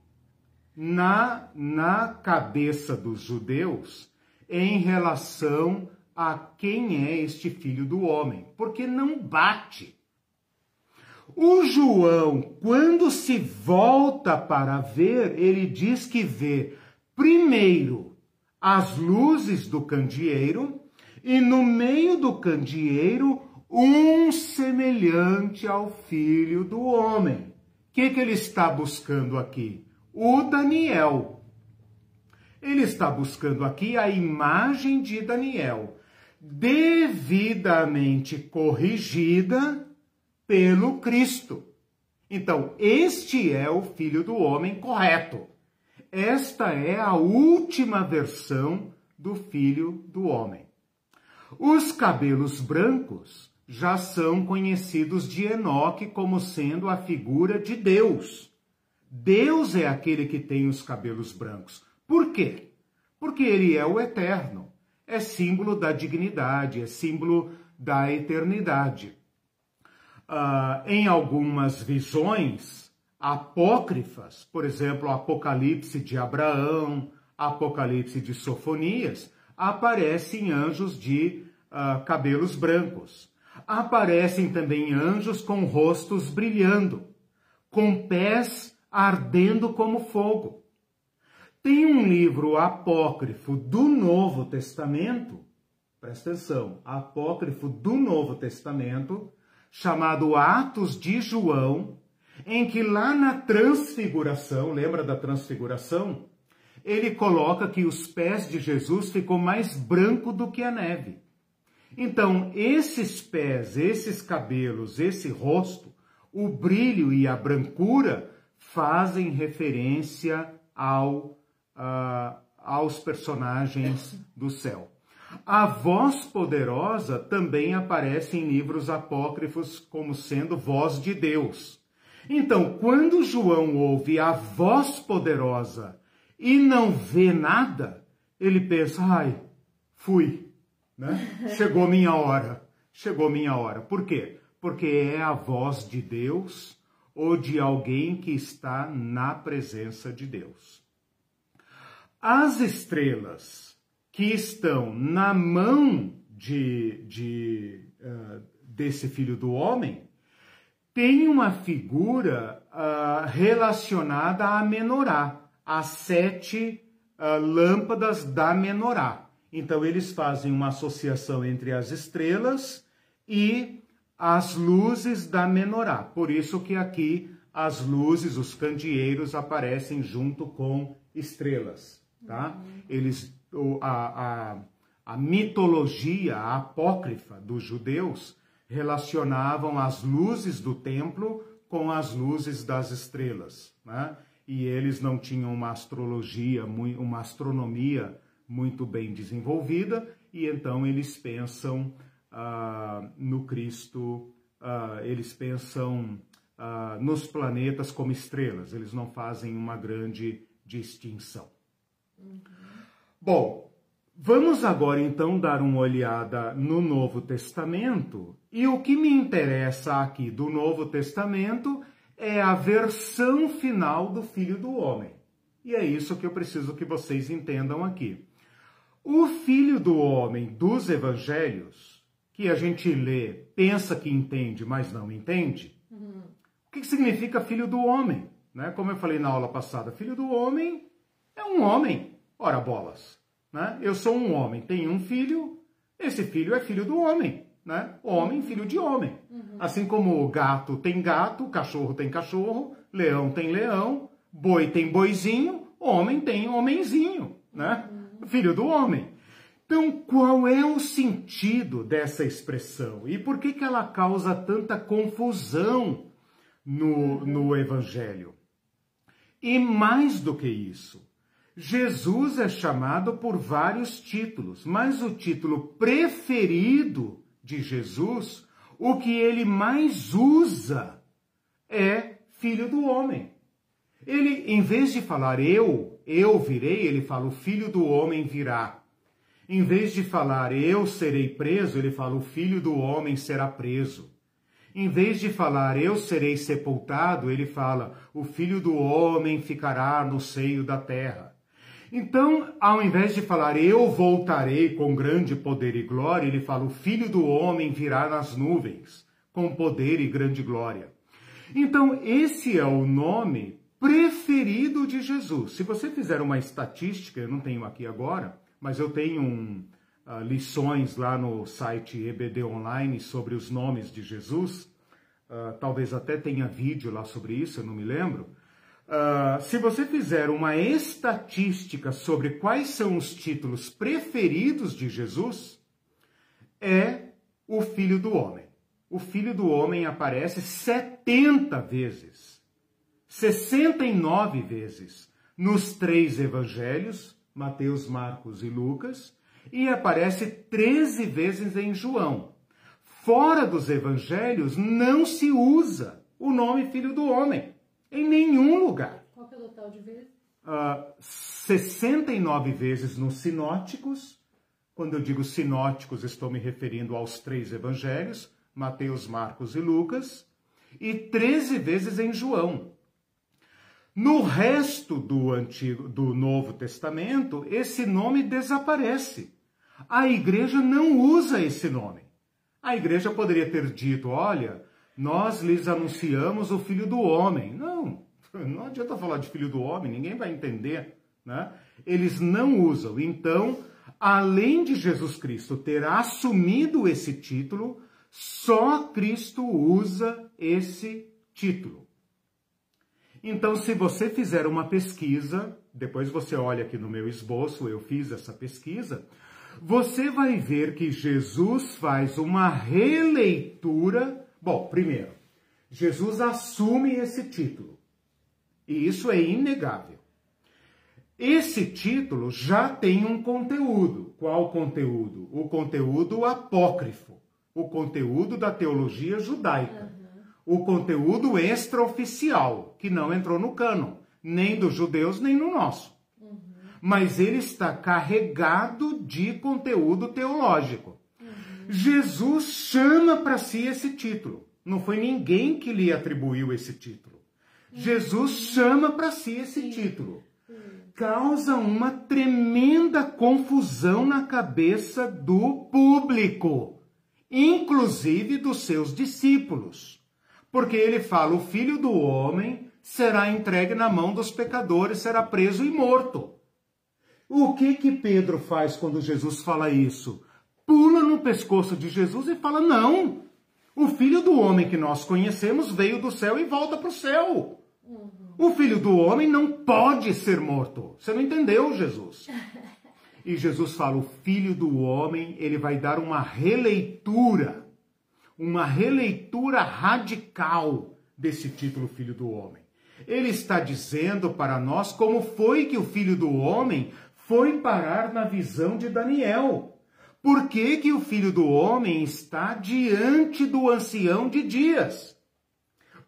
na, na cabeça dos judeus em relação a quem é este filho do homem, porque não bate. O João, quando se volta para ver, ele diz que vê primeiro as luzes do candeeiro e no meio do candeeiro um semelhante ao filho do homem. O que, que ele está buscando aqui? O Daniel. Ele está buscando aqui a imagem de Daniel devidamente corrigida pelo Cristo. Então, este é o Filho do Homem correto. Esta é a última versão do Filho do Homem. Os cabelos brancos já são conhecidos de Enoque como sendo a figura de Deus. Deus é aquele que tem os cabelos brancos. Por quê? Porque ele é o eterno é símbolo da dignidade, é símbolo da eternidade. Uh, em algumas visões apócrifas, por exemplo, Apocalipse de Abraão, Apocalipse de Sofonias, aparecem anjos de uh, cabelos brancos. Aparecem também anjos com rostos brilhando, com pés ardendo como fogo. Tem um livro apócrifo do Novo Testamento, presta atenção, apócrifo do Novo Testamento, chamado Atos de João, em que lá na transfiguração, lembra da transfiguração? ele coloca que os pés de Jesus ficou mais branco do que a neve. Então, esses pés, esses cabelos, esse rosto, o brilho e a brancura fazem referência ao, uh, aos personagens do céu. A voz poderosa também aparece em livros apócrifos como sendo voz de Deus. Então, quando João ouve a voz poderosa e não vê nada, ele pensa: ai, fui, né? Chegou minha hora, chegou minha hora. Por quê? Porque é a voz de Deus ou de alguém que está na presença de Deus. As estrelas que estão na mão de, de uh, desse filho do homem têm uma figura uh, relacionada à menorá, às sete uh, lâmpadas da menorá. Então eles fazem uma associação entre as estrelas e as luzes da menorá. Por isso que aqui as luzes, os candeeiros aparecem junto com estrelas, tá? Uhum. Eles a, a, a mitologia apócrifa dos judeus relacionavam as luzes do templo com as luzes das estrelas, né? e eles não tinham uma astrologia, uma astronomia muito bem desenvolvida, e então eles pensam ah, no Cristo, ah, eles pensam ah, nos planetas como estrelas, eles não fazem uma grande distinção. Uhum. Bom, vamos agora então dar uma olhada no Novo Testamento, e o que me interessa aqui do Novo Testamento é a versão final do Filho do Homem. E é isso que eu preciso que vocês entendam aqui. O Filho do Homem dos Evangelhos, que a gente lê, pensa que entende, mas não entende, uhum. o que significa Filho do Homem? Né? Como eu falei na aula passada, Filho do Homem é um homem. Ora, bolas. Né? Eu sou um homem, tenho um filho, esse filho é filho do homem né? Homem, filho de homem. Uhum. Assim como gato tem gato, cachorro tem cachorro, leão tem leão, boi tem boizinho, homem tem homenzinho, né? Uhum. Filho do homem. Então, qual é o sentido dessa expressão? E por que, que ela causa tanta confusão no, no Evangelho? E mais do que isso, Jesus é chamado por vários títulos, mas o título preferido de Jesus, o que ele mais usa é filho do homem. Ele, em vez de falar eu, eu virei, ele fala o filho do homem virá. Em vez de falar eu serei preso, ele fala o filho do homem será preso. Em vez de falar eu serei sepultado, ele fala o filho do homem ficará no seio da terra. Então, ao invés de falar eu voltarei com grande poder e glória, ele fala o filho do homem virá nas nuvens com poder e grande glória. Então, esse é o nome preferido de Jesus. Se você fizer uma estatística, eu não tenho aqui agora, mas eu tenho um, uh, lições lá no site EBD Online sobre os nomes de Jesus. Uh, talvez até tenha vídeo lá sobre isso, eu não me lembro. Uh, se você fizer uma estatística sobre quais são os títulos preferidos de Jesus, é o Filho do Homem. O Filho do Homem aparece 70 vezes, 69 vezes nos três evangelhos, Mateus, Marcos e Lucas, e aparece 13 vezes em João. Fora dos evangelhos não se usa o nome Filho do Homem. Em nenhum lugar. Qual é o total de vezes? Uh, 69 vezes nos sinóticos. Quando eu digo sinóticos, estou me referindo aos três evangelhos, Mateus, Marcos e Lucas, e 13 vezes em João. No resto do antigo do Novo Testamento, esse nome desaparece. A igreja não usa esse nome. A igreja poderia ter dito, olha, nós lhes anunciamos o filho do homem. Não, não adianta falar de filho do homem, ninguém vai entender. Né? Eles não usam. Então, além de Jesus Cristo ter assumido esse título, só Cristo usa esse título. Então, se você fizer uma pesquisa, depois você olha aqui no meu esboço, eu fiz essa pesquisa, você vai ver que Jesus faz uma releitura. Bom, primeiro, Jesus assume esse título. E isso é inegável. Esse título já tem um conteúdo. Qual conteúdo? O conteúdo apócrifo, o conteúdo da teologia judaica. O conteúdo extraoficial, que não entrou no cânon, nem dos judeus, nem no nosso. Uhum. Mas ele está carregado de conteúdo teológico. Uhum. Jesus chama para si esse título. Não foi ninguém que lhe atribuiu esse título. Jesus chama para si esse título causa uma tremenda confusão na cabeça do público, inclusive dos seus discípulos. Porque ele fala: o filho do homem será entregue na mão dos pecadores, será preso e morto. O que que Pedro faz quando Jesus fala isso? Pula no pescoço de Jesus e fala: Não, o filho do homem que nós conhecemos veio do céu e volta para o céu. Uhum. O filho do homem não pode ser morto. Você não entendeu, Jesus? E Jesus fala: o filho do homem, ele vai dar uma releitura, uma releitura radical desse título Filho do Homem. Ele está dizendo para nós como foi que o filho do homem foi parar na visão de Daniel. Por que, que o filho do homem está diante do ancião de dias?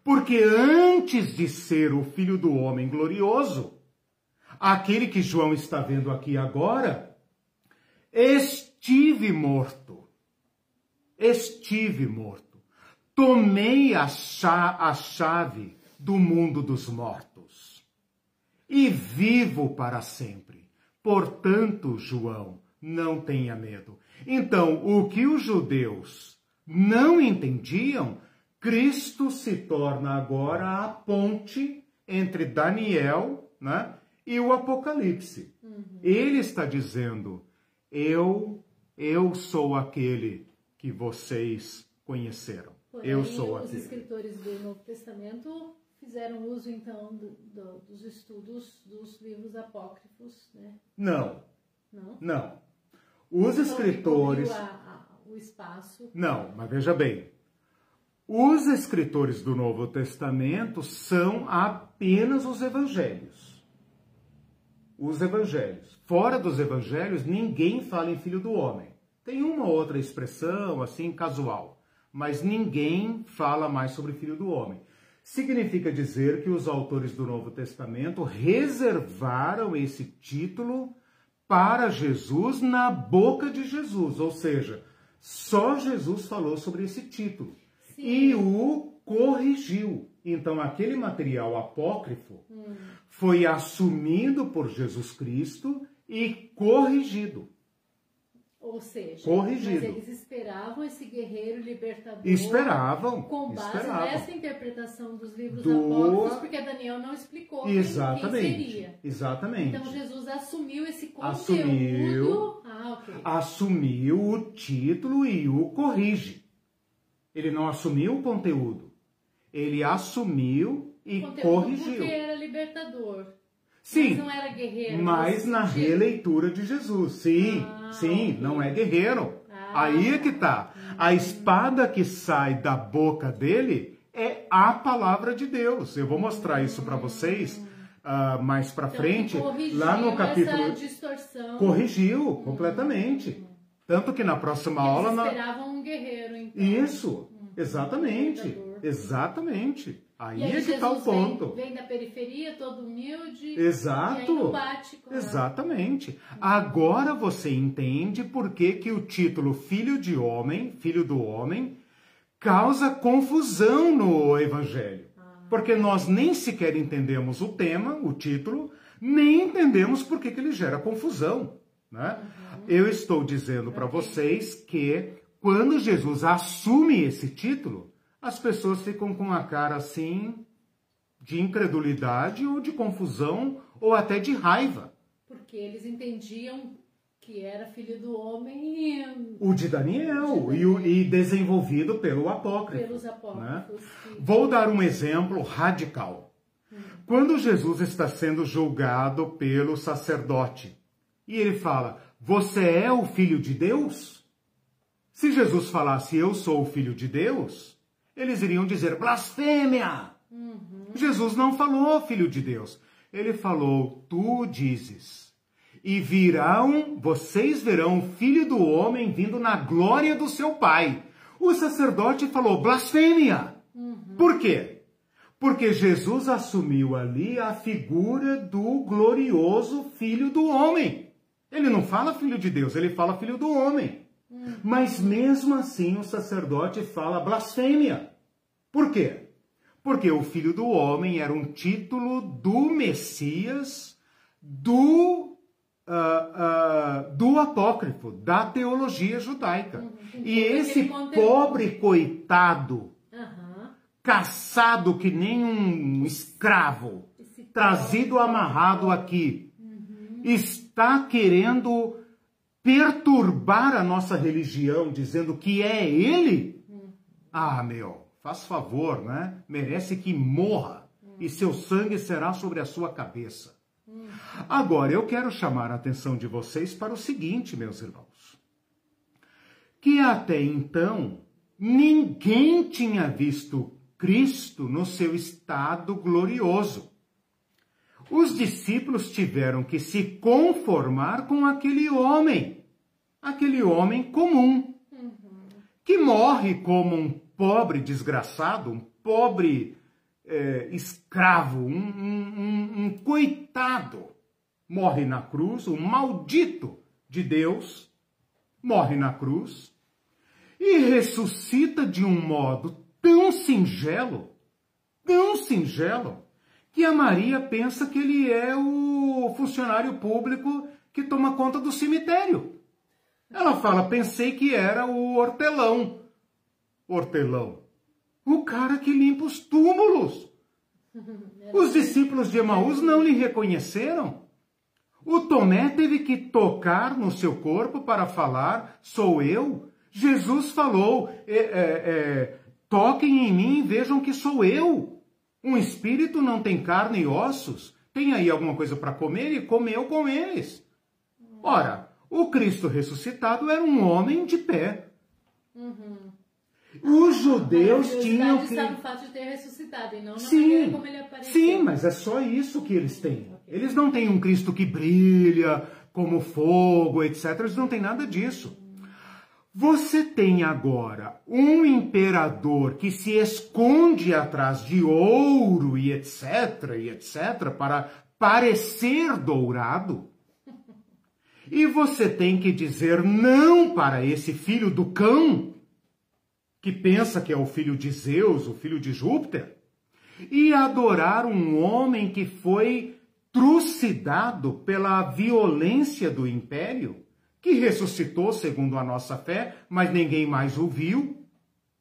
Porque antes de ser o filho do homem glorioso, aquele que João está vendo aqui agora, estive morto. Estive morto. Tomei a, a chave do mundo dos mortos e vivo para sempre. Portanto, João, não tenha medo. Então, o que os judeus não entendiam Cristo se torna agora a ponte entre Daniel né, e o Apocalipse. Uhum. Ele está dizendo: Eu, eu sou aquele que vocês conheceram. Porém, eu sou os aquele. Os escritores do Novo Testamento fizeram uso então do, do, dos estudos dos livros apócrifos, né? Não. Não. Não. Os então, escritores. A, a, o espaço. Não, mas veja bem. Os escritores do Novo Testamento são apenas os evangelhos. Os evangelhos. Fora dos evangelhos, ninguém fala em filho do homem. Tem uma outra expressão, assim, casual. Mas ninguém fala mais sobre filho do homem. Significa dizer que os autores do Novo Testamento reservaram esse título para Jesus na boca de Jesus. Ou seja, só Jesus falou sobre esse título e o corrigiu. Então, aquele material apócrifo hum. foi assumido por Jesus Cristo e corrigido. Ou seja, corrigido. eles esperavam esse guerreiro libertador. Esperavam. Com base esperavam. nessa interpretação dos livros Do... apócrifos, porque Daniel não explicou Exatamente. quem seria. Exatamente. Então Jesus assumiu esse conteúdo. Assumiu, ah, okay. assumiu o título e o corrige. Ele não assumiu o conteúdo. Ele assumiu e conteúdo corrigiu. Porque era libertador. Sim. Mas não era guerreiro. Mas na releitura de Jesus. Sim, ah, sim, não é guerreiro. Ah, Aí é que tá. A espada que sai da boca dele é a palavra de Deus. Eu vou mostrar isso para vocês uh, mais para então, frente. Lá no capítulo. Corrigiu completamente. Tanto que na próxima Eles aula. esperavam um guerreiro, então. Isso, exatamente. Um exatamente. Aí, aí é que está o ponto. Vem, vem, da periferia, todo humilde. Exato. E com Exatamente. Agora você entende por que, que o título Filho de Homem, Filho do Homem, causa confusão no Evangelho. Ah. Porque nós nem sequer entendemos o tema, o título, nem entendemos por que, que ele gera confusão. Né? Uhum. Eu estou dizendo para vocês que quando Jesus assume esse título, as pessoas ficam com a cara assim de incredulidade ou de confusão ou até de raiva. Porque eles entendiam que era filho do homem e... O de Daniel, de Daniel. E, e, desenvolvido pelo apócrifo. Pelos apócrifos. Né? Vou dar um exemplo radical. Quando Jesus está sendo julgado pelo sacerdote e ele fala: Você é o filho de Deus? Se Jesus falasse eu sou o filho de Deus, eles iriam dizer blasfêmia. Uhum. Jesus não falou filho de Deus. Ele falou: Tu dizes. E virão, vocês verão o filho do homem vindo na glória do seu pai. O sacerdote falou blasfêmia. Uhum. Por quê? Porque Jesus assumiu ali a figura do glorioso filho do homem. Ele não fala filho de Deus, ele fala filho do homem. Uhum. Mas mesmo assim o sacerdote fala blasfêmia. Por quê? Porque o filho do homem era um título do Messias, do, uh, uh, do apócrifo, da teologia judaica. Uhum. E esse pobre coitado, uhum. caçado que nem um escravo, trazido amarrado aqui, uhum. está querendo perturbar a nossa religião, dizendo que é ele? Ah, meu, faz favor, né? Merece que morra e seu sangue será sobre a sua cabeça. Agora, eu quero chamar a atenção de vocês para o seguinte, meus irmãos. Que até então, ninguém tinha visto Cristo no seu estado glorioso. Os discípulos tiveram que se conformar com aquele homem, aquele homem comum, que morre como um pobre desgraçado, um pobre é, escravo, um, um, um, um coitado, morre na cruz, um maldito de Deus, morre na cruz e ressuscita de um modo tão singelo, tão singelo, que a Maria pensa que ele é o funcionário público que toma conta do cemitério. Ela fala: pensei que era o hortelão hortelão? O cara que limpa os túmulos. Os discípulos de Emaús não lhe reconheceram. O Tomé teve que tocar no seu corpo para falar: sou eu. Jesus falou: é, é, é, toquem em mim e vejam que sou eu. Um espírito não tem carne e ossos. Tem aí alguma coisa para comer e comeu com eles. Ora, o Cristo ressuscitado era um homem de pé. Uhum. Os judeus tinham que. está no fato de ter ressuscitado e não na sim, como ele apareceu. Sim, mas é só isso que eles têm. Eles não têm um Cristo que brilha como fogo, etc. Eles não têm nada disso. Você tem agora um imperador que se esconde atrás de ouro e etc, e etc, para parecer dourado. E você tem que dizer não para esse filho do cão que pensa que é o filho de Zeus, o filho de Júpiter, e adorar um homem que foi trucidado pela violência do império, que ressuscitou segundo a nossa fé, mas ninguém mais o viu,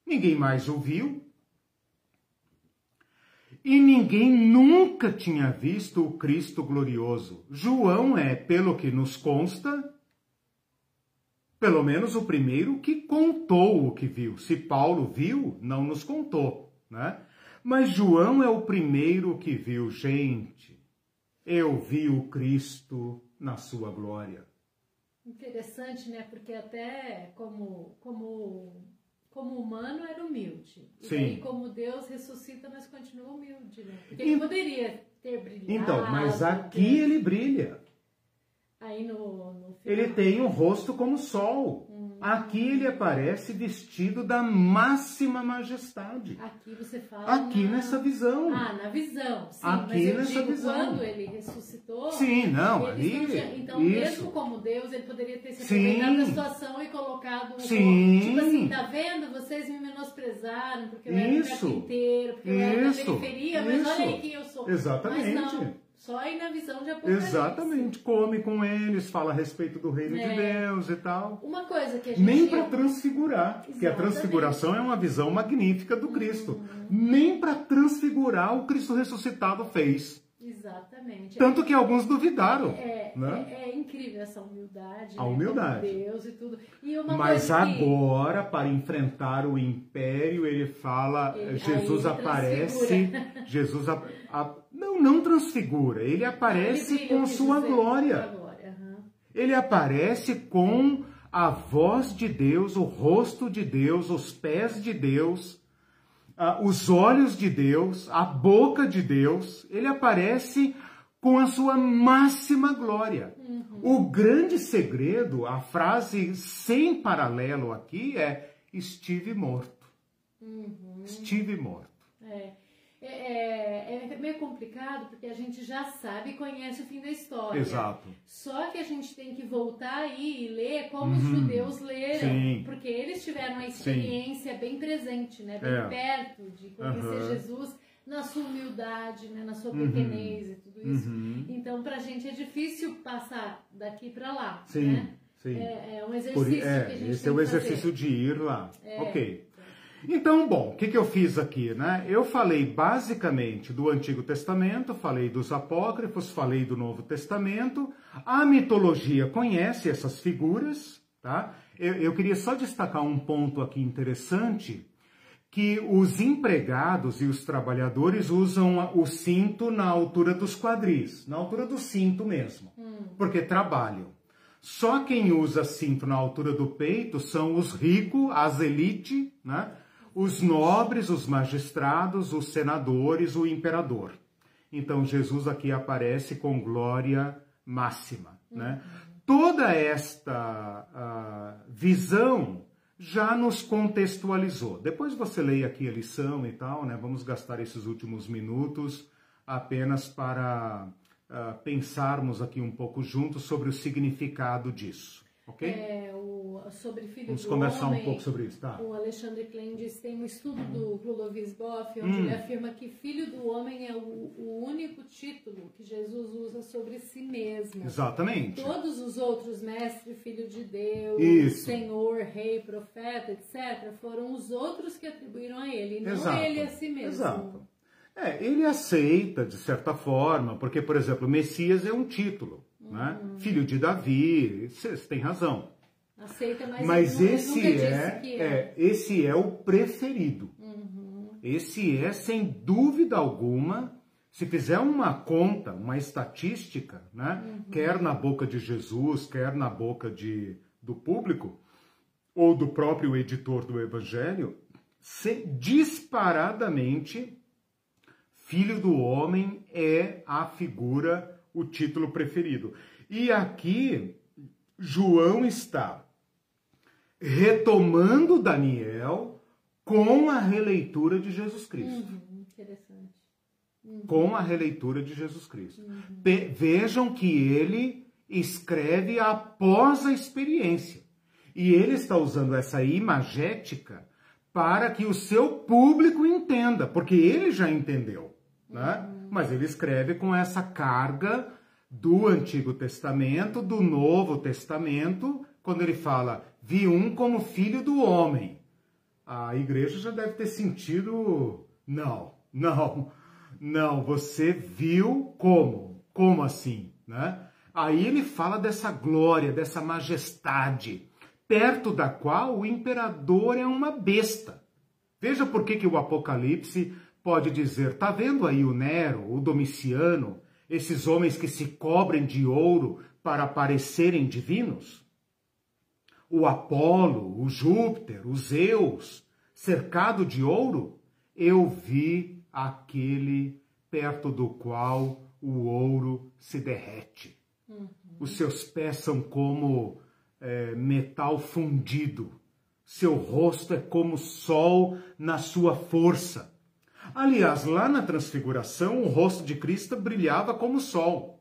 ninguém mais o viu. E ninguém nunca tinha visto o Cristo glorioso. João é, pelo que nos consta, pelo menos o primeiro que contou o que viu. Se Paulo viu, não nos contou, né? Mas João é o primeiro que viu, gente. Eu vi o Cristo na sua glória. Interessante, né? Porque até como como como humano era humilde. E Sim. Daí, como Deus ressuscita, mas continua humilde, né? Porque ele poderia ter brilhado. Então, mas aqui ele brilha. Aí no, no Ele tem o um rosto como sol. Aqui ele aparece vestido da máxima majestade. Aqui você fala. Aqui na... nessa visão. Ah, na visão. Sim, Aqui nessa digo, visão. Quando ele ressuscitou. Sim, não, ali. Tinha... Então, isso. mesmo como Deus, ele poderia ter se aproveitado da situação e colocado. Sim. Tipo assim, tá vendo? Vocês me menosprezaram porque eu era isso. um inteiro, porque eu era da periferia, mas olha aí quem eu sou. Exatamente. Só aí na visão de Apocalipse. Exatamente. Come com eles, fala a respeito do reino é. de Deus e tal. Uma coisa que a gente... Nem para transfigurar, Exatamente. porque a transfiguração é uma visão magnífica do Cristo. Uhum. Nem para transfigurar o Cristo ressuscitado fez. Exatamente. Tanto que alguns duvidaram. É, né? é, é incrível essa humildade. A né? humildade. Como Deus e tudo. E Mas coisa que- agora, para enfrentar o império, ele fala, Ele- Jesus aí ele aparece. Jesus a- a- não, não transfigura, ele aparece Ele com sua glória. com glória, aham. Ele aparece com a voz de Deus, o rosto de Deus, os pés de Deus, ah, os olhos de Deus, a boca de Deus. Ele aparece com a sua máxima glória. O grande segredo, a frase sem paralelo aqui é: estive morto. Estive morto. É. É, é- é meio complicado porque a gente já sabe e conhece o fim da história. Exato. Só que a gente tem que voltar aí e ler como os judeus leram, Uhum. Sim. porque eles tiveram uma experiência bem presente, né? bem É. perto de conhecer Aham. Jesus na sua humildade, né? na sua Uhum. pequenez e tudo isso. Uhum. Então, pra gente é difícil passar daqui pra lá. Sim, Né? sim. É, é um Por, exercício i- é, que a gente esse é o exercício fazer. de ir lá. Ok. Então, bom, o que, que eu fiz aqui, né? Eu falei basicamente do Antigo Testamento, falei dos apócrifos, falei do Novo Testamento. A mitologia conhece essas figuras, tá? Eu, eu queria só destacar um ponto aqui interessante, que os empregados e os trabalhadores usam o cinto na altura dos quadris, na altura do cinto mesmo, porque trabalham. Só quem usa cinto na altura do peito são os ricos, as elite, né? Os nobres, os magistrados, os senadores, o imperador. Então Jesus aqui aparece com glória máxima. Né? Toda esta ah, visão já nos contextualizou. Depois você leia aqui a lição e tal, né? Vamos gastar esses últimos minutos apenas para ah, pensarmos aqui um pouco juntos sobre o significado disso, ok? É, sobre filho Vamos do conversar homem, um pouco sobre isso, tá? O Alexandre Klein diz tem um estudo do Clovis Boff onde Hum. ele afirma que filho do homem é o, o único título que Jesus usa sobre si mesmo. Exatamente. Todos os outros, mestre, filho de Deus, Isso. senhor, rei, profeta, etc., foram os outros que atribuíram a ele, não Exato. ele a si mesmo. Exato. É, ele aceita, de certa forma, porque, por exemplo, Messias é um título, né? Uhum. Filho de Davi, você tem razão. Aceita, mas, Mas ele esse é, que é, esse é o preferido. Uhum. Esse é, sem dúvida alguma, se fizer uma conta, uma estatística, né? Uhum. quer na boca de Jesus, quer na boca de, do público, ou do próprio editor do Evangelho, se, disparadamente, Filho do Homem é a figura, o título preferido. E aqui, João está retomando Daniel com a releitura de Jesus Cristo. Uhum, interessante. Com a releitura de Jesus Cristo. Pe- vejam que ele escreve após a experiência. E ele está usando essa imagética para que o seu público entenda, porque ele já entendeu. Né? Mas ele escreve com essa carga do Antigo Testamento, do Novo Testamento, quando ele fala, vi um como filho do homem. A igreja já deve ter sentido, não, não, não, você viu como? Como assim? Né? Aí ele fala dessa glória, dessa majestade, perto da qual o imperador é uma besta. Veja por que, que o Apocalipse pode dizer: tá vendo aí o Nero, o Domiciano, esses homens que se cobrem de ouro para parecerem divinos? O Apolo, o Júpiter, o Zeus, cercado de ouro? Eu vi aquele perto do qual o ouro se derrete. Os seus pés são como é, metal fundido. Seu rosto é como sol na sua força. Aliás, lá na Transfiguração, o rosto de Cristo brilhava como sol.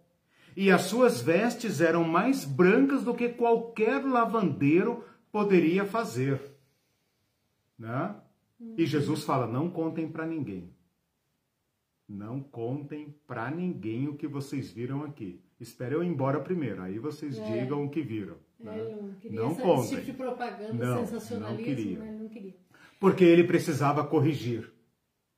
E as suas vestes eram mais brancas do que qualquer lavandeiro poderia fazer. Né? E Jesus fala: não contem para ninguém. Não contem para ninguém o que vocês viram aqui. Espere eu ir embora primeiro, aí vocês É. digam o que viram. É, né? não queria Não contem. tipo de propaganda, Não, sensacionalismo, não queria. né? Não queria. Porque ele precisava corrigir.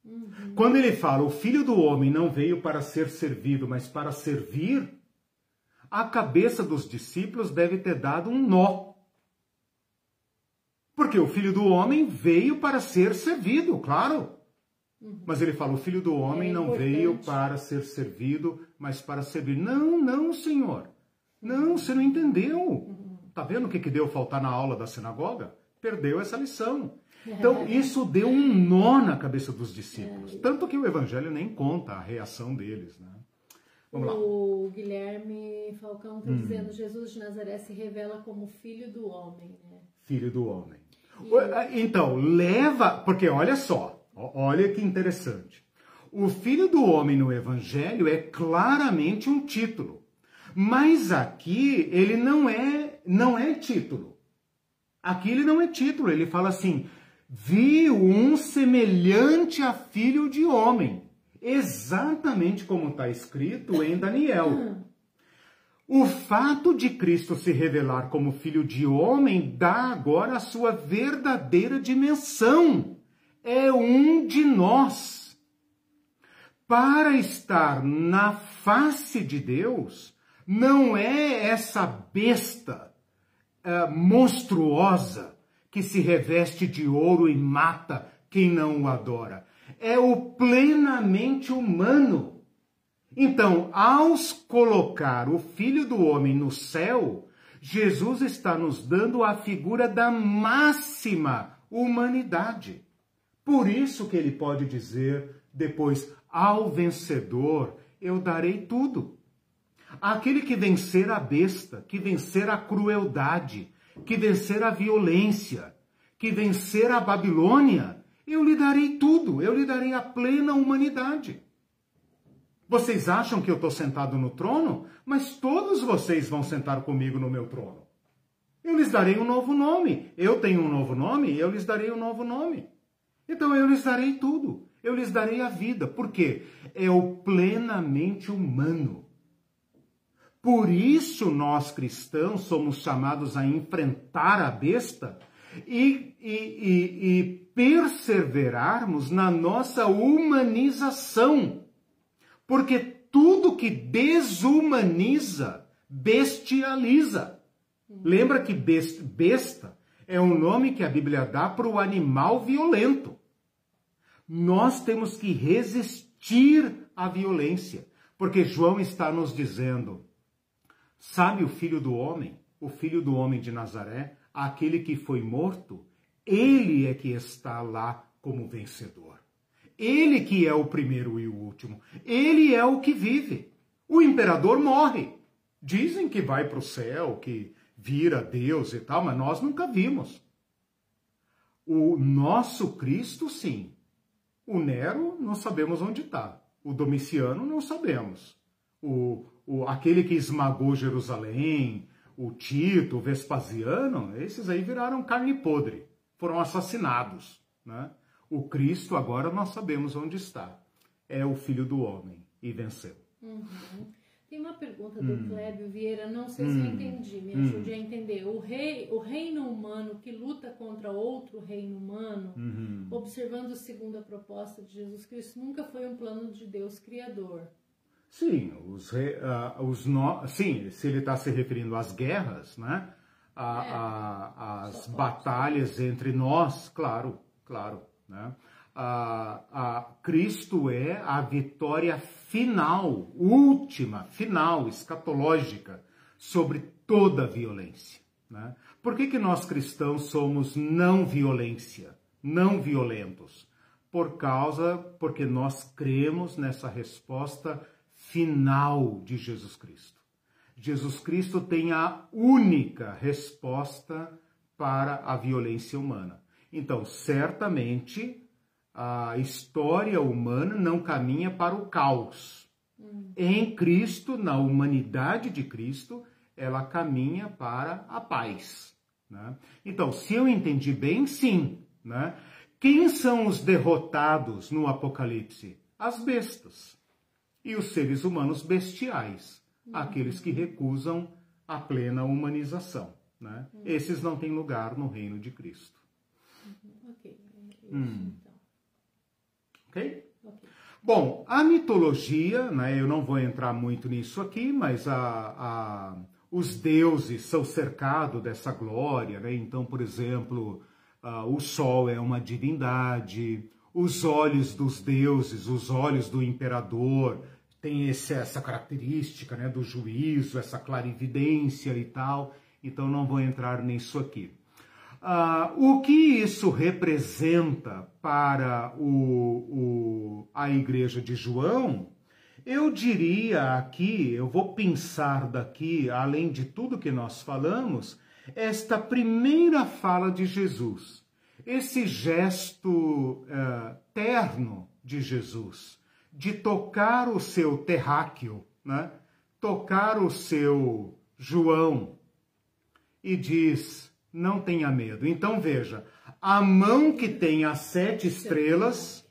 Uhum. quando ele fala o filho do homem não veio para ser servido, mas para servir, a cabeça dos discípulos deve ter dado um nó. Porque o filho do homem veio para ser servido, claro. Uhum. Mas ele fala: o filho do homem é não veio para ser servido, mas para servir. Não, não, senhor. Não, você não entendeu. Uhum. Tá vendo o que, que deu faltar na aula da sinagoga? Perdeu essa lição. Então, isso deu um nó na cabeça dos discípulos. É. Tanto que o evangelho nem conta a reação deles. Né? Vamos lá. O Guilherme Falcão está hum. dizendo: Jesus de Nazaré se revela como filho do homem. Né? Filho do homem. E... Então, leva. Porque olha só, olha que interessante. O filho do homem no evangelho é claramente um título. Mas aqui ele não é, não é título. Aqui ele não é título, ele fala assim: viu um semelhante a filho de homem, exatamente como está escrito em Daniel. O fato de Cristo se revelar como filho de homem dá agora a sua verdadeira dimensão. É um de nós. Para estar na face de Deus, não é essa besta uh, monstruosa que se reveste de ouro e mata quem não o adora. É o plenamente humano. Então, ao colocar o Filho do Homem no céu, Jesus está nos dando a figura da máxima humanidade. Por isso que ele pode dizer depois: ao vencedor eu darei tudo. Aquele que vencer a besta, que vencer a crueldade, que vencer a violência, que vencer a Babilônia, eu lhe darei tudo, eu lhe darei a plena humanidade. Vocês acham que eu estou sentado no trono? Mas todos vocês vão sentar comigo no meu trono. Eu lhes darei um novo nome. Eu tenho um novo nome, eu lhes darei um novo nome. Então eu lhes darei tudo. Eu lhes darei a vida. Por quê? É o plenamente humano. Por isso nós cristãos somos chamados a enfrentar a besta e, e, e, e perseverarmos na nossa humanização. Porque tudo que desumaniza, bestializa. Lembra que besta é um nome que a Bíblia dá para o animal violento. Nós temos que resistir à violência, porque João está nos dizendo: Sabe o filho do homem, o filho do homem de Nazaré, aquele que foi morto? Ele é que está lá como vencedor. Ele que é o primeiro e o último. Ele é o que vive. O imperador morre. Dizem que vai para o céu, que vira Deus e tal, mas nós nunca vimos. O nosso Cristo, sim. O Nero, não sabemos onde está. O Domiciano, não sabemos. O, o, aquele que esmagou Jerusalém, o Tito, o Vespasiano, esses aí viraram carne podre, foram assassinados. Né? O Cristo, agora nós sabemos onde está. É o Filho do Homem e venceu. Uhum. Tem uma pergunta do hum. Clébio Vieira, não sei hum. se eu hum. entendi, me ajude hum. a entender. O, rei, o reino humano que luta contra outro reino humano, uhum. observando segundo a proposta de Jesus Cristo, nunca foi um plano de Deus Criador. Sim, os, uh, os no... sim, se ele está se referindo às guerras, né? A, é, a, as batalhas entre nós, claro, claro, né? A, a, Cristo é a vitória final, última, final, escatológica, sobre toda a violência. Né? Por que, que nós cristãos somos não violência, não violentos? Por causa, porque nós cremos nessa resposta final de Jesus Cristo. Jesus Cristo tem a única resposta para a violência humana. Então, certamente, a história humana não caminha para o caos. Em Cristo, na humanidade de Cristo, ela caminha para a paz. Né? Então, se eu entendi bem, sim. Né? Quem são os derrotados no Apocalipse? As bestas e os seres humanos bestiais, uhum. aqueles que recusam a plena humanização. Né? Uhum. Esses não têm lugar no reino de Cristo. Uhum. Ok, é hum. então. Ok? Ok. Bom, a mitologia, né, eu não vou entrar muito nisso aqui, mas a, a, os deuses são cercados dessa glória, né? Então, por exemplo, o sol é uma divindade, os olhos dos deuses, os olhos do imperador, tem esse, essa característica né, do juízo, essa clarividência e tal, então não vou entrar nisso aqui. Uh, o que isso representa para o, o, a igreja de João? Eu diria aqui, eu vou pensar daqui, além de tudo que nós falamos, esta primeira fala de Jesus, esse gesto uh, terno de Jesus, de tocar o seu terráqueo, né? tocar o seu João, e diz: não tenha medo. Então veja, a mão que tem as sete estrelas,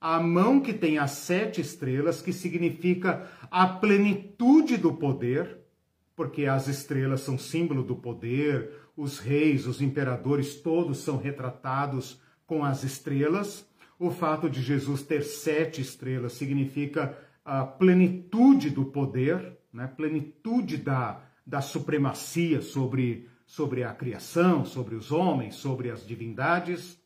a mão que tem as sete estrelas, que significa a plenitude do poder, porque as estrelas são símbolo do poder, os reis, os imperadores, todos são retratados com as estrelas. O fato de Jesus ter sete estrelas significa a plenitude do poder, né? plenitude da, da supremacia sobre, sobre a criação, sobre os homens, sobre as divindades.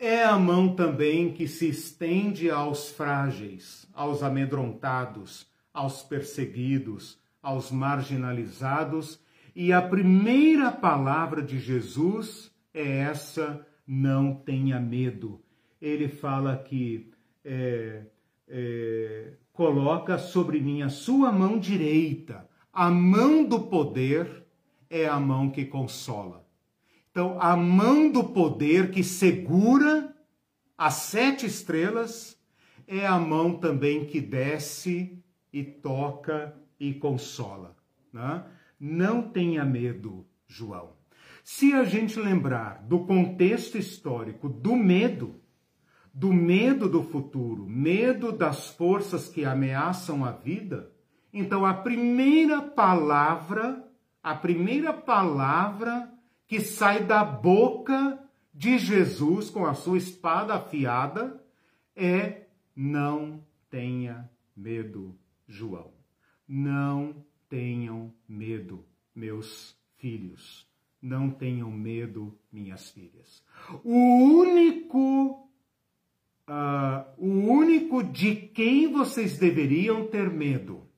É a mão também que se estende aos frágeis, aos amedrontados, aos perseguidos, aos marginalizados. E a primeira palavra de Jesus é essa: não tenha medo. Ele fala que é, é, coloca sobre mim a sua mão direita. A mão do poder é a mão que consola. Então, a mão do poder que segura as sete estrelas é a mão também que desce e toca e consola. Né? Não tenha medo, João. Se a gente lembrar do contexto histórico do medo, do medo do futuro, medo das forças que ameaçam a vida, então a primeira palavra, a primeira palavra que sai da boca de Jesus com a sua espada afiada é: não tenha medo, João. Não tenham medo, meus filhos. Não tenham medo, minhas filhas. O único, uh, o único de quem vocês deveriam ter medo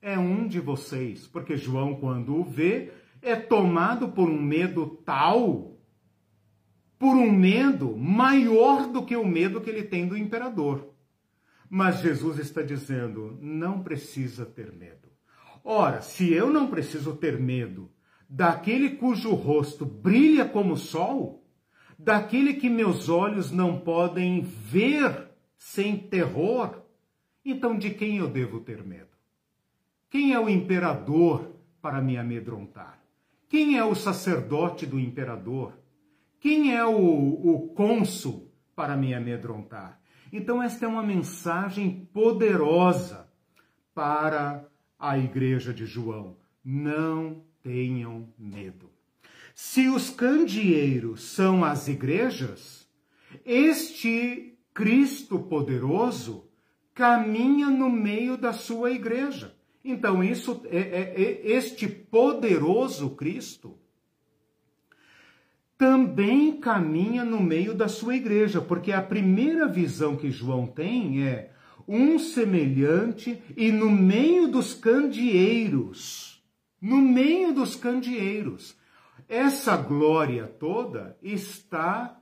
é um de vocês, porque João, quando o vê, é tomado por um medo tal, por um medo maior do que o medo que ele tem do imperador. Mas Jesus está dizendo: não precisa ter medo. Ora, se eu não preciso ter medo daquele cujo rosto brilha como o sol, daquele que meus olhos não podem ver sem terror, então de quem eu devo ter medo? Quem é o imperador para me amedrontar? Quem é o sacerdote do imperador? Quem é o, o cônsul para me amedrontar? Então, esta é uma mensagem poderosa para a igreja de João. Não tenham medo. Se os candeeiros são as igrejas, este Cristo poderoso caminha no meio da sua igreja. Então, isso é, é, é este poderoso Cristo também caminha no meio da sua igreja, porque a primeira visão que João tem é um semelhante e no meio dos candeeiros, no meio dos candeeiros. Essa glória toda está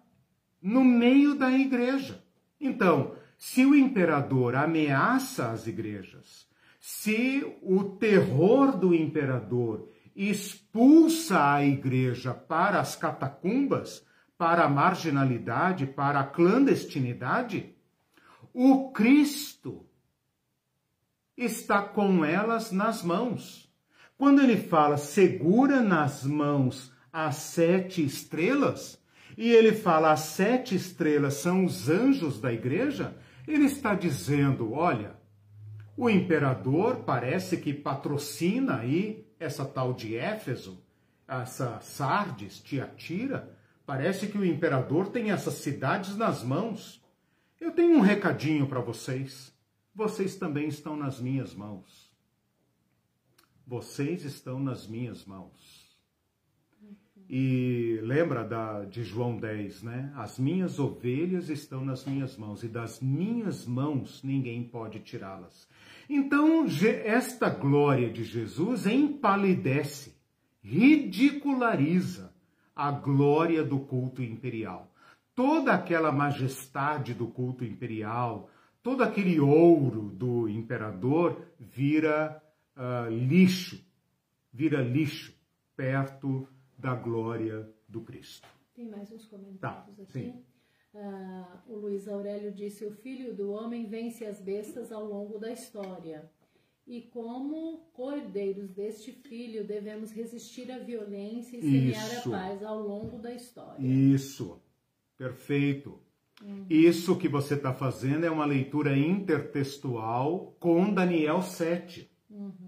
no meio da igreja. Então, se o imperador ameaça as igrejas, se o terror do imperador expulsa a igreja para as catacumbas, para a marginalidade, para a clandestinidade, o Cristo está com elas nas mãos. Quando ele fala segura nas mãos as sete estrelas, e ele fala as sete estrelas são os anjos da igreja, ele está dizendo: olha, o imperador parece que patrocina aí essa tal de Éfeso, essa Sardes, Tiatira, parece que o imperador tem essas cidades nas mãos. Eu tenho um recadinho para vocês. Vocês também estão nas minhas mãos. Vocês estão nas minhas mãos. E lembra da, de João 10, né? As minhas ovelhas estão nas minhas mãos e das minhas mãos ninguém pode tirá-las. Então, esta glória de Jesus empalidece, ridiculariza a glória do culto imperial. Toda aquela majestade do culto imperial, todo aquele ouro do imperador vira uh, lixo, vira lixo perto da glória do Cristo. Tem mais uns comentários tá, aqui. Sim. Uh, o Luiz Aurélio disse: O filho do homem vence as bestas ao longo da história. E como cordeiros deste filho, devemos resistir à violência e semear Isso. a paz ao longo da história. Isso, perfeito. Uhum. Isso que você está fazendo é uma leitura intertextual com Daniel 7. Uhum.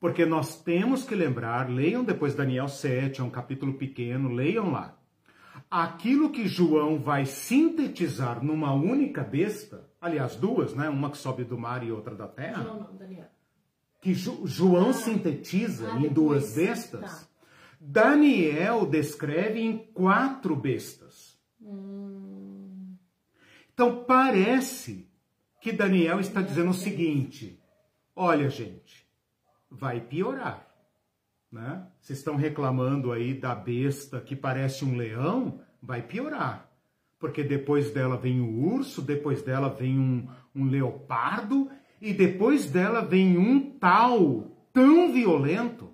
Porque nós temos que lembrar, leiam depois Daniel 7, é um capítulo pequeno, leiam lá. Aquilo que João vai sintetizar numa única besta, aliás, duas, né? Uma que sobe do mar e outra da terra. João não, Daniel. Que Jo João ah, sintetiza ah, em duas bestas. Tá. Daniel descreve em quatro bestas. Hum. Então parece que Daniel está dizendo o seguinte: olha, gente, vai piorar. Né? Vocês estão reclamando aí da besta que parece um leão, vai piorar. Porque depois dela vem o urso, depois dela vem um, um leopardo, e depois dela vem um tal tão violento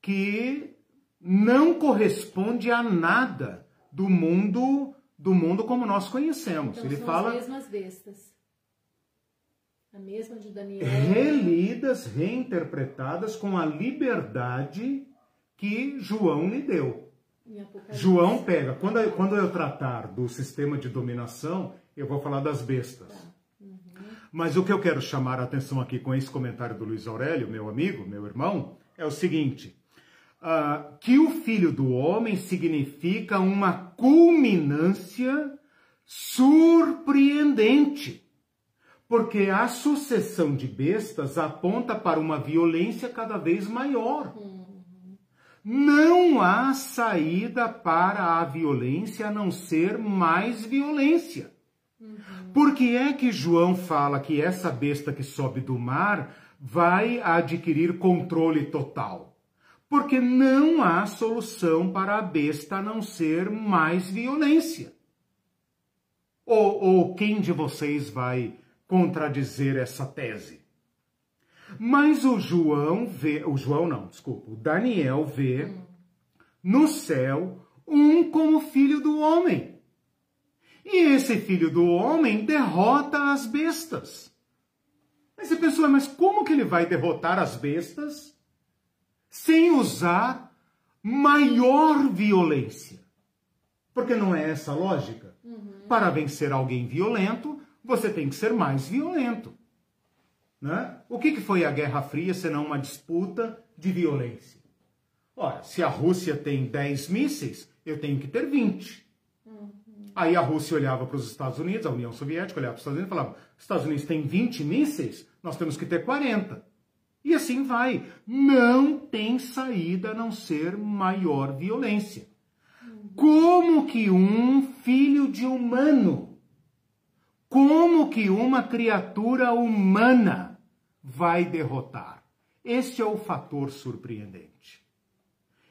que não corresponde a nada do mundo do mundo como nós conhecemos. Então, Ele fala as mesmas bestas. A mesma de Daniel. Relidas, reinterpretadas com a liberdade que João lhe deu. João pega, quando eu, quando eu tratar do sistema de dominação, eu vou falar das bestas. Tá. Uhum. Mas o que eu quero chamar a atenção aqui com esse comentário do Luiz Aurélio, meu amigo, meu irmão, é o seguinte: uh, que o filho do homem significa uma culminância surpreendente porque a sucessão de bestas aponta para uma violência cada vez maior. Não há saída para a violência a não ser mais violência. Por que é que João fala que essa besta que sobe do mar vai adquirir controle total? Porque não há solução para a besta a não ser mais violência. Ou, ou quem de vocês vai contradizer essa tese. Mas o João vê, o João não, desculpa, o Daniel vê no céu um como filho do homem. E esse filho do homem derrota as bestas. Aí você pensou, mas como que ele vai derrotar as bestas sem usar maior violência? Porque não é essa a lógica? Uhum. Para vencer alguém violento, você tem que ser mais violento. Né? O que, que foi a Guerra Fria senão uma disputa de violência? Ora, se a Rússia tem 10 mísseis, eu tenho que ter 20. Uhum. Aí a Rússia olhava para os Estados Unidos, a União Soviética olhava para os Estados Unidos e falava: Estados Unidos tem 20 mísseis, nós temos que ter 40. E assim vai. Não tem saída a não ser maior violência. Uhum. Como que um filho de humano como que uma criatura humana vai derrotar? Este é o fator surpreendente.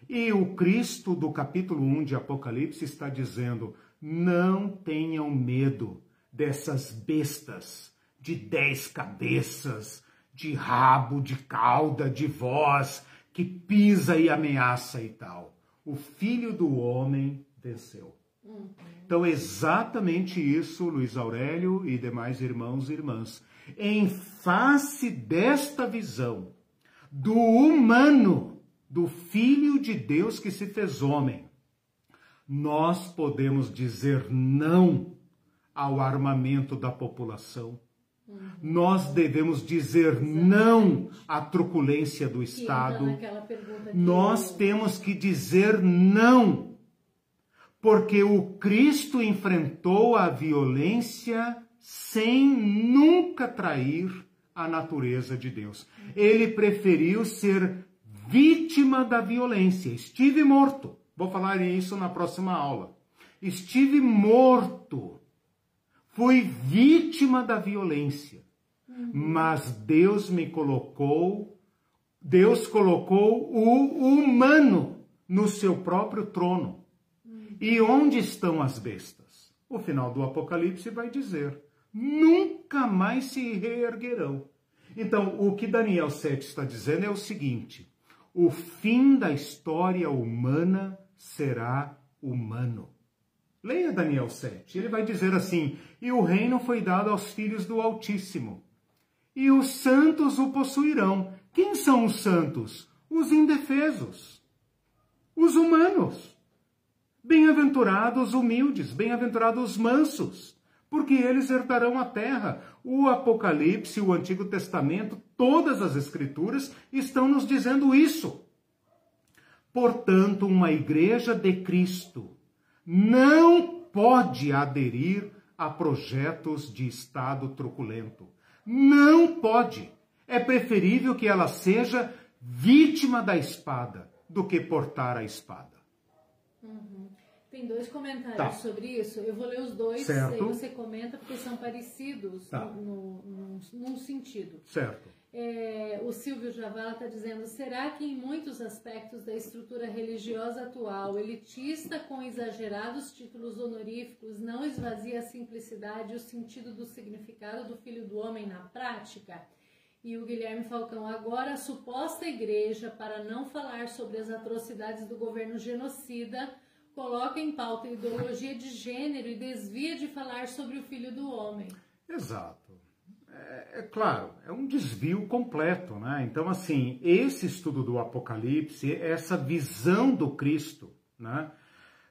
E o Cristo do capítulo 1 de Apocalipse está dizendo: não tenham medo dessas bestas de dez cabeças, de rabo, de cauda, de voz, que pisa e ameaça e tal. O filho do homem venceu. Então, exatamente isso, Luiz Aurélio e demais irmãos e irmãs. Em face desta visão do humano, do Filho de Deus que se fez homem, nós podemos dizer não ao armamento da população. Uhum. Nós devemos dizer Exatamente. não à truculência do Estado. Nós temos que dizer não porque o Cristo enfrentou a violência sem nunca trair a natureza de Deus. Ele preferiu ser vítima da violência. Estive morto. Vou falar isso na próxima aula. Estive morto. Fui vítima da violência. Mas Deus me colocou, Deus colocou o humano no seu próprio trono. E onde estão as bestas? O final do Apocalipse vai dizer: nunca mais se reerguerão. Então, o que Daniel 7 está dizendo é o seguinte: o fim da história humana será humano. Leia Daniel 7. Ele vai dizer assim: E o reino foi dado aos filhos do Altíssimo, e os santos o possuirão. Quem são os santos? Os indefesos, os humanos. Bem-aventurados humildes, bem-aventurados mansos, porque eles herdarão a terra. O Apocalipse, o Antigo Testamento, todas as Escrituras estão nos dizendo isso. Portanto, uma igreja de Cristo não pode aderir a projetos de Estado truculento. Não pode. É preferível que ela seja vítima da espada do que portar a espada. Uhum. Tem dois comentários tá. sobre isso. Eu vou ler os dois, certo. aí você comenta, porque são parecidos tá. no, no, num sentido. Certo. É, o Silvio Javala está dizendo: será que em muitos aspectos da estrutura religiosa atual, elitista com exagerados títulos honoríficos, não esvazia a simplicidade e o sentido do significado do Filho do Homem na prática? E o Guilherme Falcão, agora a suposta igreja, para não falar sobre as atrocidades do governo genocida, coloca em pauta a ideologia de gênero e desvia de falar sobre o filho do homem. Exato. É, é, claro, é um desvio completo, né? Então, assim, esse estudo do Apocalipse, essa visão do Cristo, né?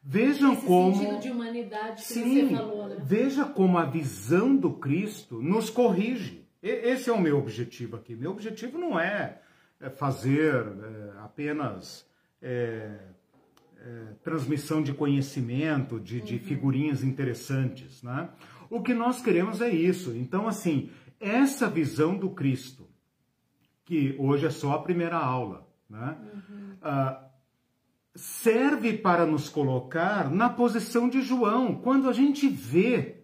Vejam esse como. sentido de humanidade que Sim, você falou, né? Veja como a visão do Cristo nos corrige. Esse é o meu objetivo aqui. Meu objetivo não é, é fazer é, apenas é, é, transmissão de conhecimento, de, de uhum. figurinhas interessantes, né? O que nós queremos é isso. Então, assim, essa visão do Cristo, que hoje é só a primeira aula, né? Uhum. Uh, serve para nos colocar na posição de João, quando a gente vê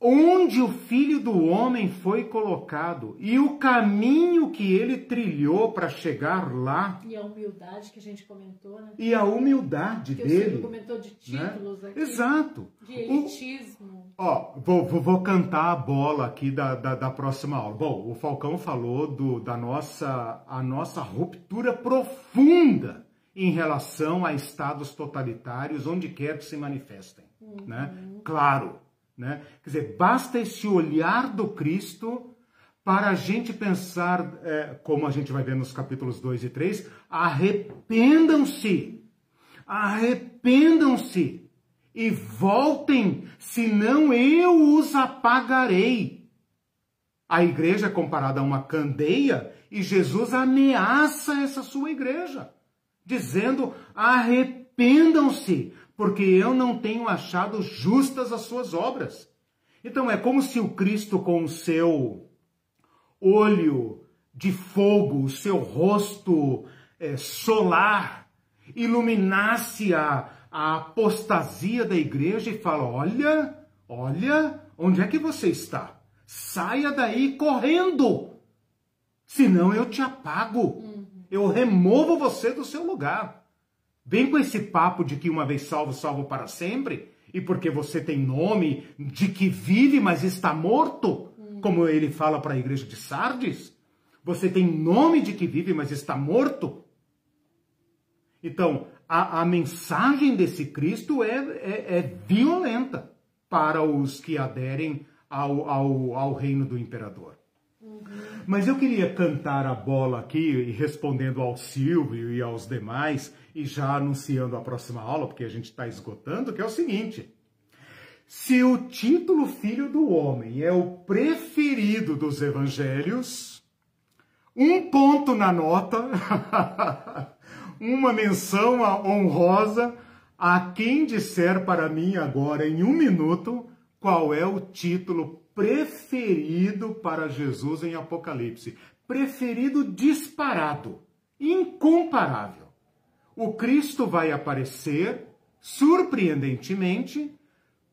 onde o filho do homem foi colocado e o caminho que ele trilhou para chegar lá. E a humildade que a gente comentou, né? E a humildade que dele. O comentou de né? títulos né? aqui. Exato. De elitismo. O, ó, vou, vou, vou, cantar a bola aqui da, da, da, próxima aula. Bom, o Falcão falou do, da nossa, a nossa ruptura profunda em relação a estados totalitários, onde quer que se manifestem. Uhum. Né? Claro né? Quer dizer, basta esse olhar do Cristo para a gente pensar, é, como a gente vai ver nos capítulos 2 e 3, arrependam-se, arrependam-se e voltem, senão eu os apagarei. A igreja é comparada a uma candeia e Jesus ameaça essa sua igreja, dizendo: arrependam-se, porque eu não tenho achado justas as suas obras. Então é como se o Cristo, com o seu olho de fogo, o seu rosto é, solar, iluminasse a, a apostasia da igreja e fala: Olha, olha, onde é que você está? Saia daí correndo, senão eu te apago, uhum. eu removo você do seu lugar. Vem com esse papo de que uma vez salvo, salvo para sempre, e porque você tem nome de que vive, mas está morto, como ele fala para a igreja de Sardes. Você tem nome de que vive, mas está morto. Então, a, a mensagem desse Cristo é, é, é, violenta para os que aderem ao, ao, ao reino do imperador. Mas eu queria cantar a bola aqui, respondendo ao Silvio e aos demais, e já anunciando a próxima aula, porque a gente está esgotando, que é o seguinte. Se o título Filho do Homem é o preferido dos evangelhos, um ponto na nota, uma menção honrosa a quem disser para mim agora em um minuto qual é o título preferido para Jesus em Apocalipse. Preferido disparado, incomparável. O Cristo vai aparecer, surpreendentemente,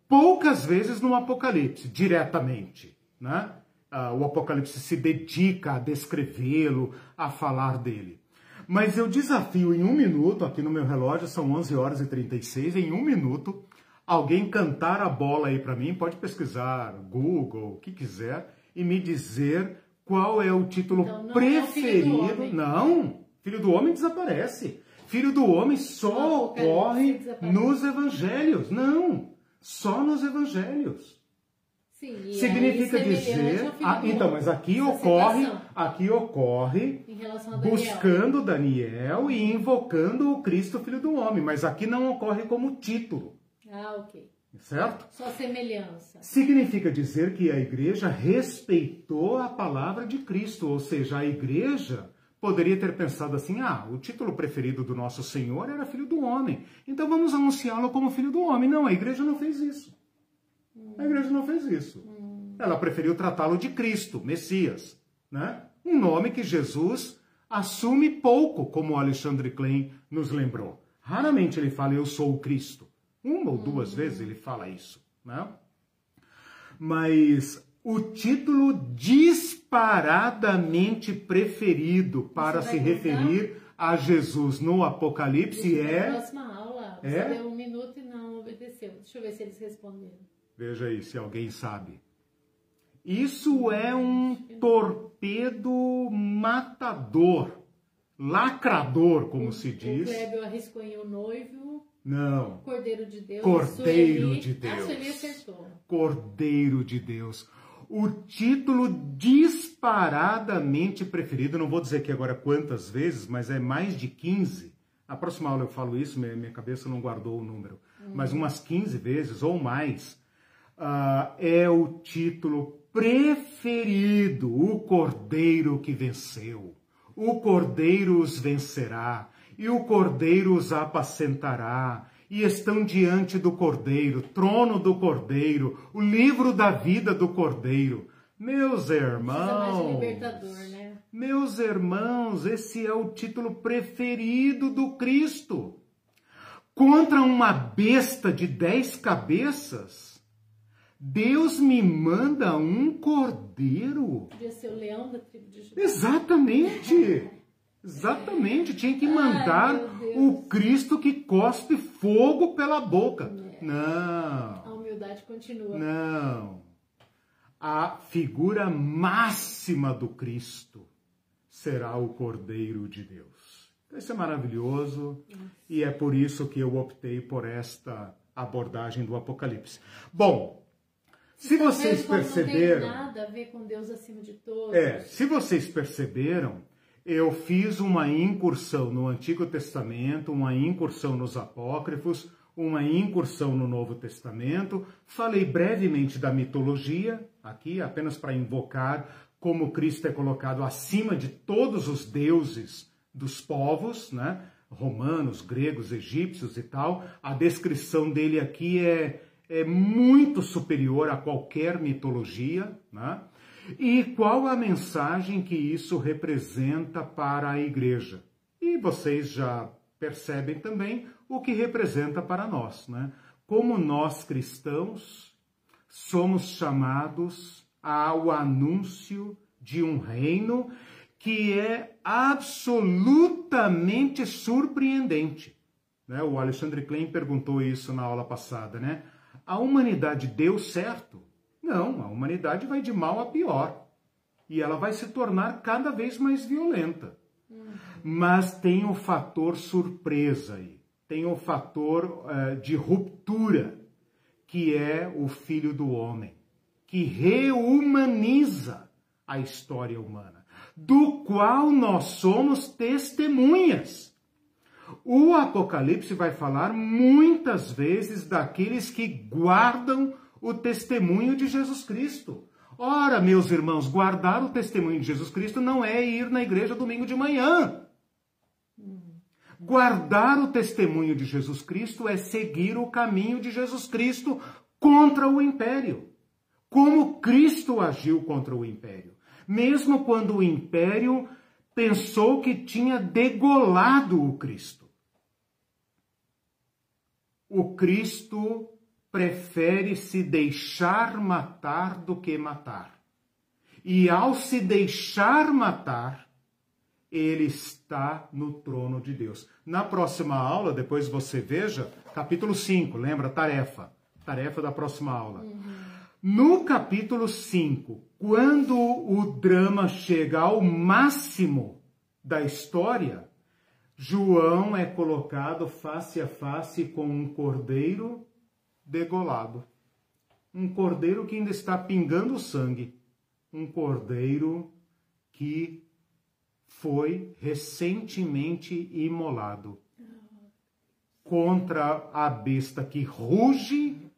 poucas vezes no Apocalipse, diretamente. Né? Ah, o Apocalipse se dedica a descrevê-lo, a falar dele. Mas eu desafio em um minuto, aqui no meu relógio são 11 horas e 36, em um minuto, alguém cantar a bola aí para mim, pode pesquisar Google, o que quiser, e me dizer qual é o título então, não preferido. É filho não, Filho do Homem desaparece. Filho do Homem só ocorre nos evangelhos. Não, só nos evangelhos. Sim, Significa dizer, ah, então, mas aqui ocorre, aqui ocorre buscando Daniel e invocando o Cristo Filho do Homem, mas aqui não ocorre como título. Ah, ok. Certo? Só semelhança. Significa dizer que a igreja respeitou a palavra de Cristo, ou seja, a igreja poderia ter pensado assim: ah, o título preferido do nosso Senhor era Filho do Homem, então vamos anunciá-lo como Filho do Homem. Não, a igreja não fez isso. A igreja não fez isso. Ela preferiu tratá-lo de Cristo, Messias, né? Um nome que Jesus assume pouco, como Alexandre Klein nos lembrou. Raramente ele fala eu sou o Cristo. Uma ou duas vezes ele fala isso, né? Mas o título disparadamente preferido para se referir a Jesus no Apocalipse é. próxima aula. Você é? deu um minuto e não obedeceu. Deixa eu ver se eles responderam. Veja aí se alguém sabe. Isso é um torpedo matador, lacrador, como o, se diz. O Clébio arriscou em o noivo. Não. Cordeiro de Deus. Cordeiro Sueli. de Deus. A Sueli acertou. Cordeiro de Deus. O título disparadamente preferido, não vou dizer aqui agora quantas vezes, mas é mais de 15. Na próxima aula eu falo isso, minha, minha cabeça não guardou o número. Hum. Mas umas 15 vezes ou mais uh, é o título preferido, o Cordeiro que venceu. O Cordeiro os vencerá, e o Cordeiro os apacentará, e estão diante do Cordeiro, trono do Cordeiro, o livro da vida do Cordeiro. Meus irmãos, né? meus irmãos, esse é o título preferido do Cristo. Contra uma besta de dez cabeças, Deus me manda um cordeiro. Podia ser o leão da tribo de Judá. Exatamente. Exatamente. Tinha que mandar Ai, o Cristo que cospe fogo pela boca. É. Não. A humildade continua. Não. A figura máxima do Cristo será o Cordeiro de Deus. Isso é maravilhoso Nossa. e é por isso que eu optei por esta abordagem do Apocalipse. Bom, se vocês perceberam. Não tem nada a ver com Deus acima de todos. É, se vocês perceberam, eu fiz uma incursão no Antigo Testamento, uma incursão nos Apócrifos, uma incursão no Novo Testamento. Falei brevemente da mitologia, aqui apenas para invocar como Cristo é colocado acima de todos os deuses dos povos, né? Romanos, gregos, egípcios e tal. A descrição dele aqui é é muito superior a qualquer mitologia, né? E qual a mensagem que isso representa para a igreja? E vocês já percebem também o que representa para nós, né? Como nós cristãos somos chamados ao anúncio de um reino que é absolutamente surpreendente. Né? O Alexandre Klein perguntou isso na aula passada, né? a humanidade deu certo? Não, a humanidade vai de mal a pior. E ela vai se tornar cada vez mais violenta. Mas tem o fator surpresa aí. Tem o fator uh, de ruptura, que é o Filho do Homem, que reumaniza a história humana, do qual nós somos testemunhas. O Apocalipse vai falar muitas vezes daqueles que guardam o testemunho de Jesus Cristo. Ora, meus irmãos, guardar o testemunho de Jesus Cristo não é ir na igreja domingo de manhã. Guardar o testemunho de Jesus Cristo é seguir o caminho de Jesus Cristo contra o império. Como Cristo agiu contra o império. Mesmo quando o império pensou que tinha degolado o Cristo. O Cristo prefere se deixar matar do que matar. E ao se deixar matar, ele está no trono de Deus. Na próxima aula, depois você veja, capítulo 5, lembra? Tarefa. Tarefa da próxima aula. Uhum. No capítulo 5, quando o drama chega ao máximo da história, João é colocado face a face com um cordeiro degolado. Um cordeiro que ainda está pingando sangue. Um cordeiro que foi recentemente imolado contra a besta que ruge,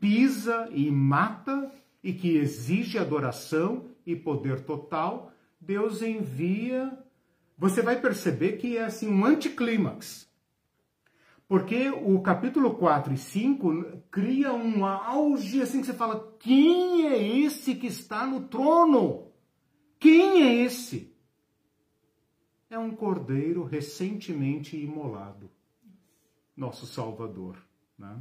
pisa e mata e que exige adoração e poder total. Deus envia. Você vai perceber que é assim um anticlímax. Porque o capítulo 4 e 5 cria um auge assim que você fala: quem é esse que está no trono? Quem é esse? É um cordeiro recentemente imolado, nosso Salvador. Né?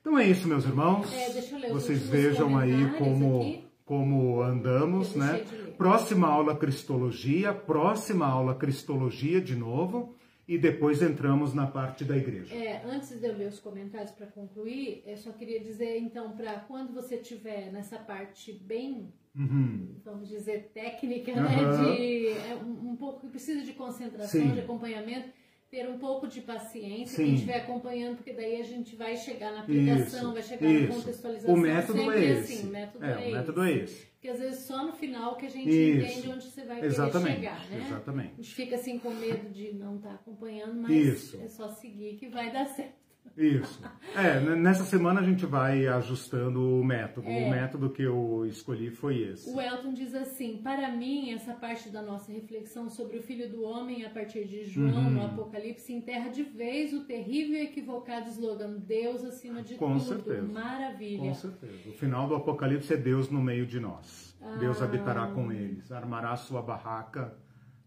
Então é isso, meus irmãos. É, Vocês vejam aí como, como andamos, né? Próxima aula Cristologia, próxima aula Cristologia de novo e depois entramos na parte da igreja. É, antes de eu ler os comentários para concluir, eu só queria dizer então para quando você tiver nessa parte bem, uhum. vamos dizer técnica, uhum. né, de é, um, um, pouco que precisa de concentração, Sim. de acompanhamento, ter um pouco de paciência, Sim. quem estiver acompanhando, porque daí a gente vai chegar na aplicação, isso, vai chegar isso. na contextualização. O método é esse. Assim, método é, é o método é esse. Porque às vezes só no final que a gente isso. entende onde você vai Exatamente. chegar, né? Exatamente. A gente fica assim com medo de não estar tá acompanhando, mas isso. é só seguir que vai dar certo. Isso. É, nessa semana a gente vai ajustando o método. É. O método que eu escolhi foi esse. O Elton diz assim: para mim, essa parte da nossa reflexão sobre o Filho do Homem a partir de João uhum. no Apocalipse enterra de vez o terrível e equivocado slogan Deus acima de Com tudo. Certeza. Maravilha. Com certeza. O final do Apocalipse é Deus no meio de nós. Ah. Deus habitará com eles, armará sua barraca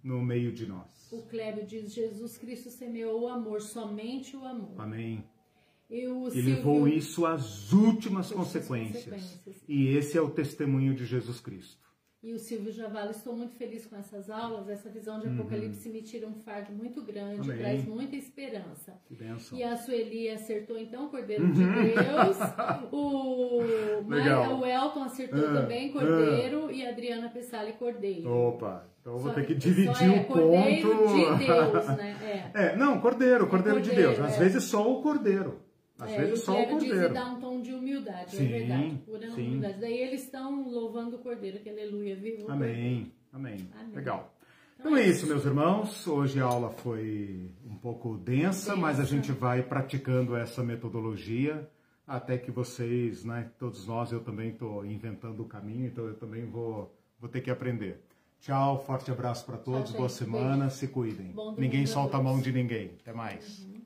no meio de nós. O Clébio diz: Jesus Cristo semeou o amor, somente o amor. Amém. E levou isso às últimas consequências. consequências. E esse é o testemunho de Jesus Cristo. E o Silvio Javala, estou muito feliz com essas aulas. Essa visão de uhum. Apocalipse me tira um fardo muito grande, Amém. traz muita esperança. Que benção. E a Sueli acertou então, Cordeiro de uhum. Deus. o, Maia, o Elton acertou uh, também, Cordeiro. Uh. E a Adriana Pessali, Cordeiro. Opa! Então vou ter que dividir é o ponto. De Deus, né? É. é não, Cordeiro, Cordeiro, é cordeiro de Deus. Às é. vezes só o Cordeiro. Às é, vezes só o cordeiro. Diz dá um tom de humildade, é sim, é verdade. Pura sim. humildade. Daí eles estão louvando o cordeiro, que aleluia, viu? Amém. Amém. Amém. Legal. Então, então é isso, meus irmãos. Hoje a aula foi um pouco densa, densa, mas a gente vai praticando essa metodologia até que vocês, né, todos nós, eu também estou inventando o caminho, então eu também vou, vou ter que aprender. Tchau, forte abraço para todos, Tchau, boa semana, beijo. se cuidem. Ninguém solta a mão de ninguém. Até mais. Uhum.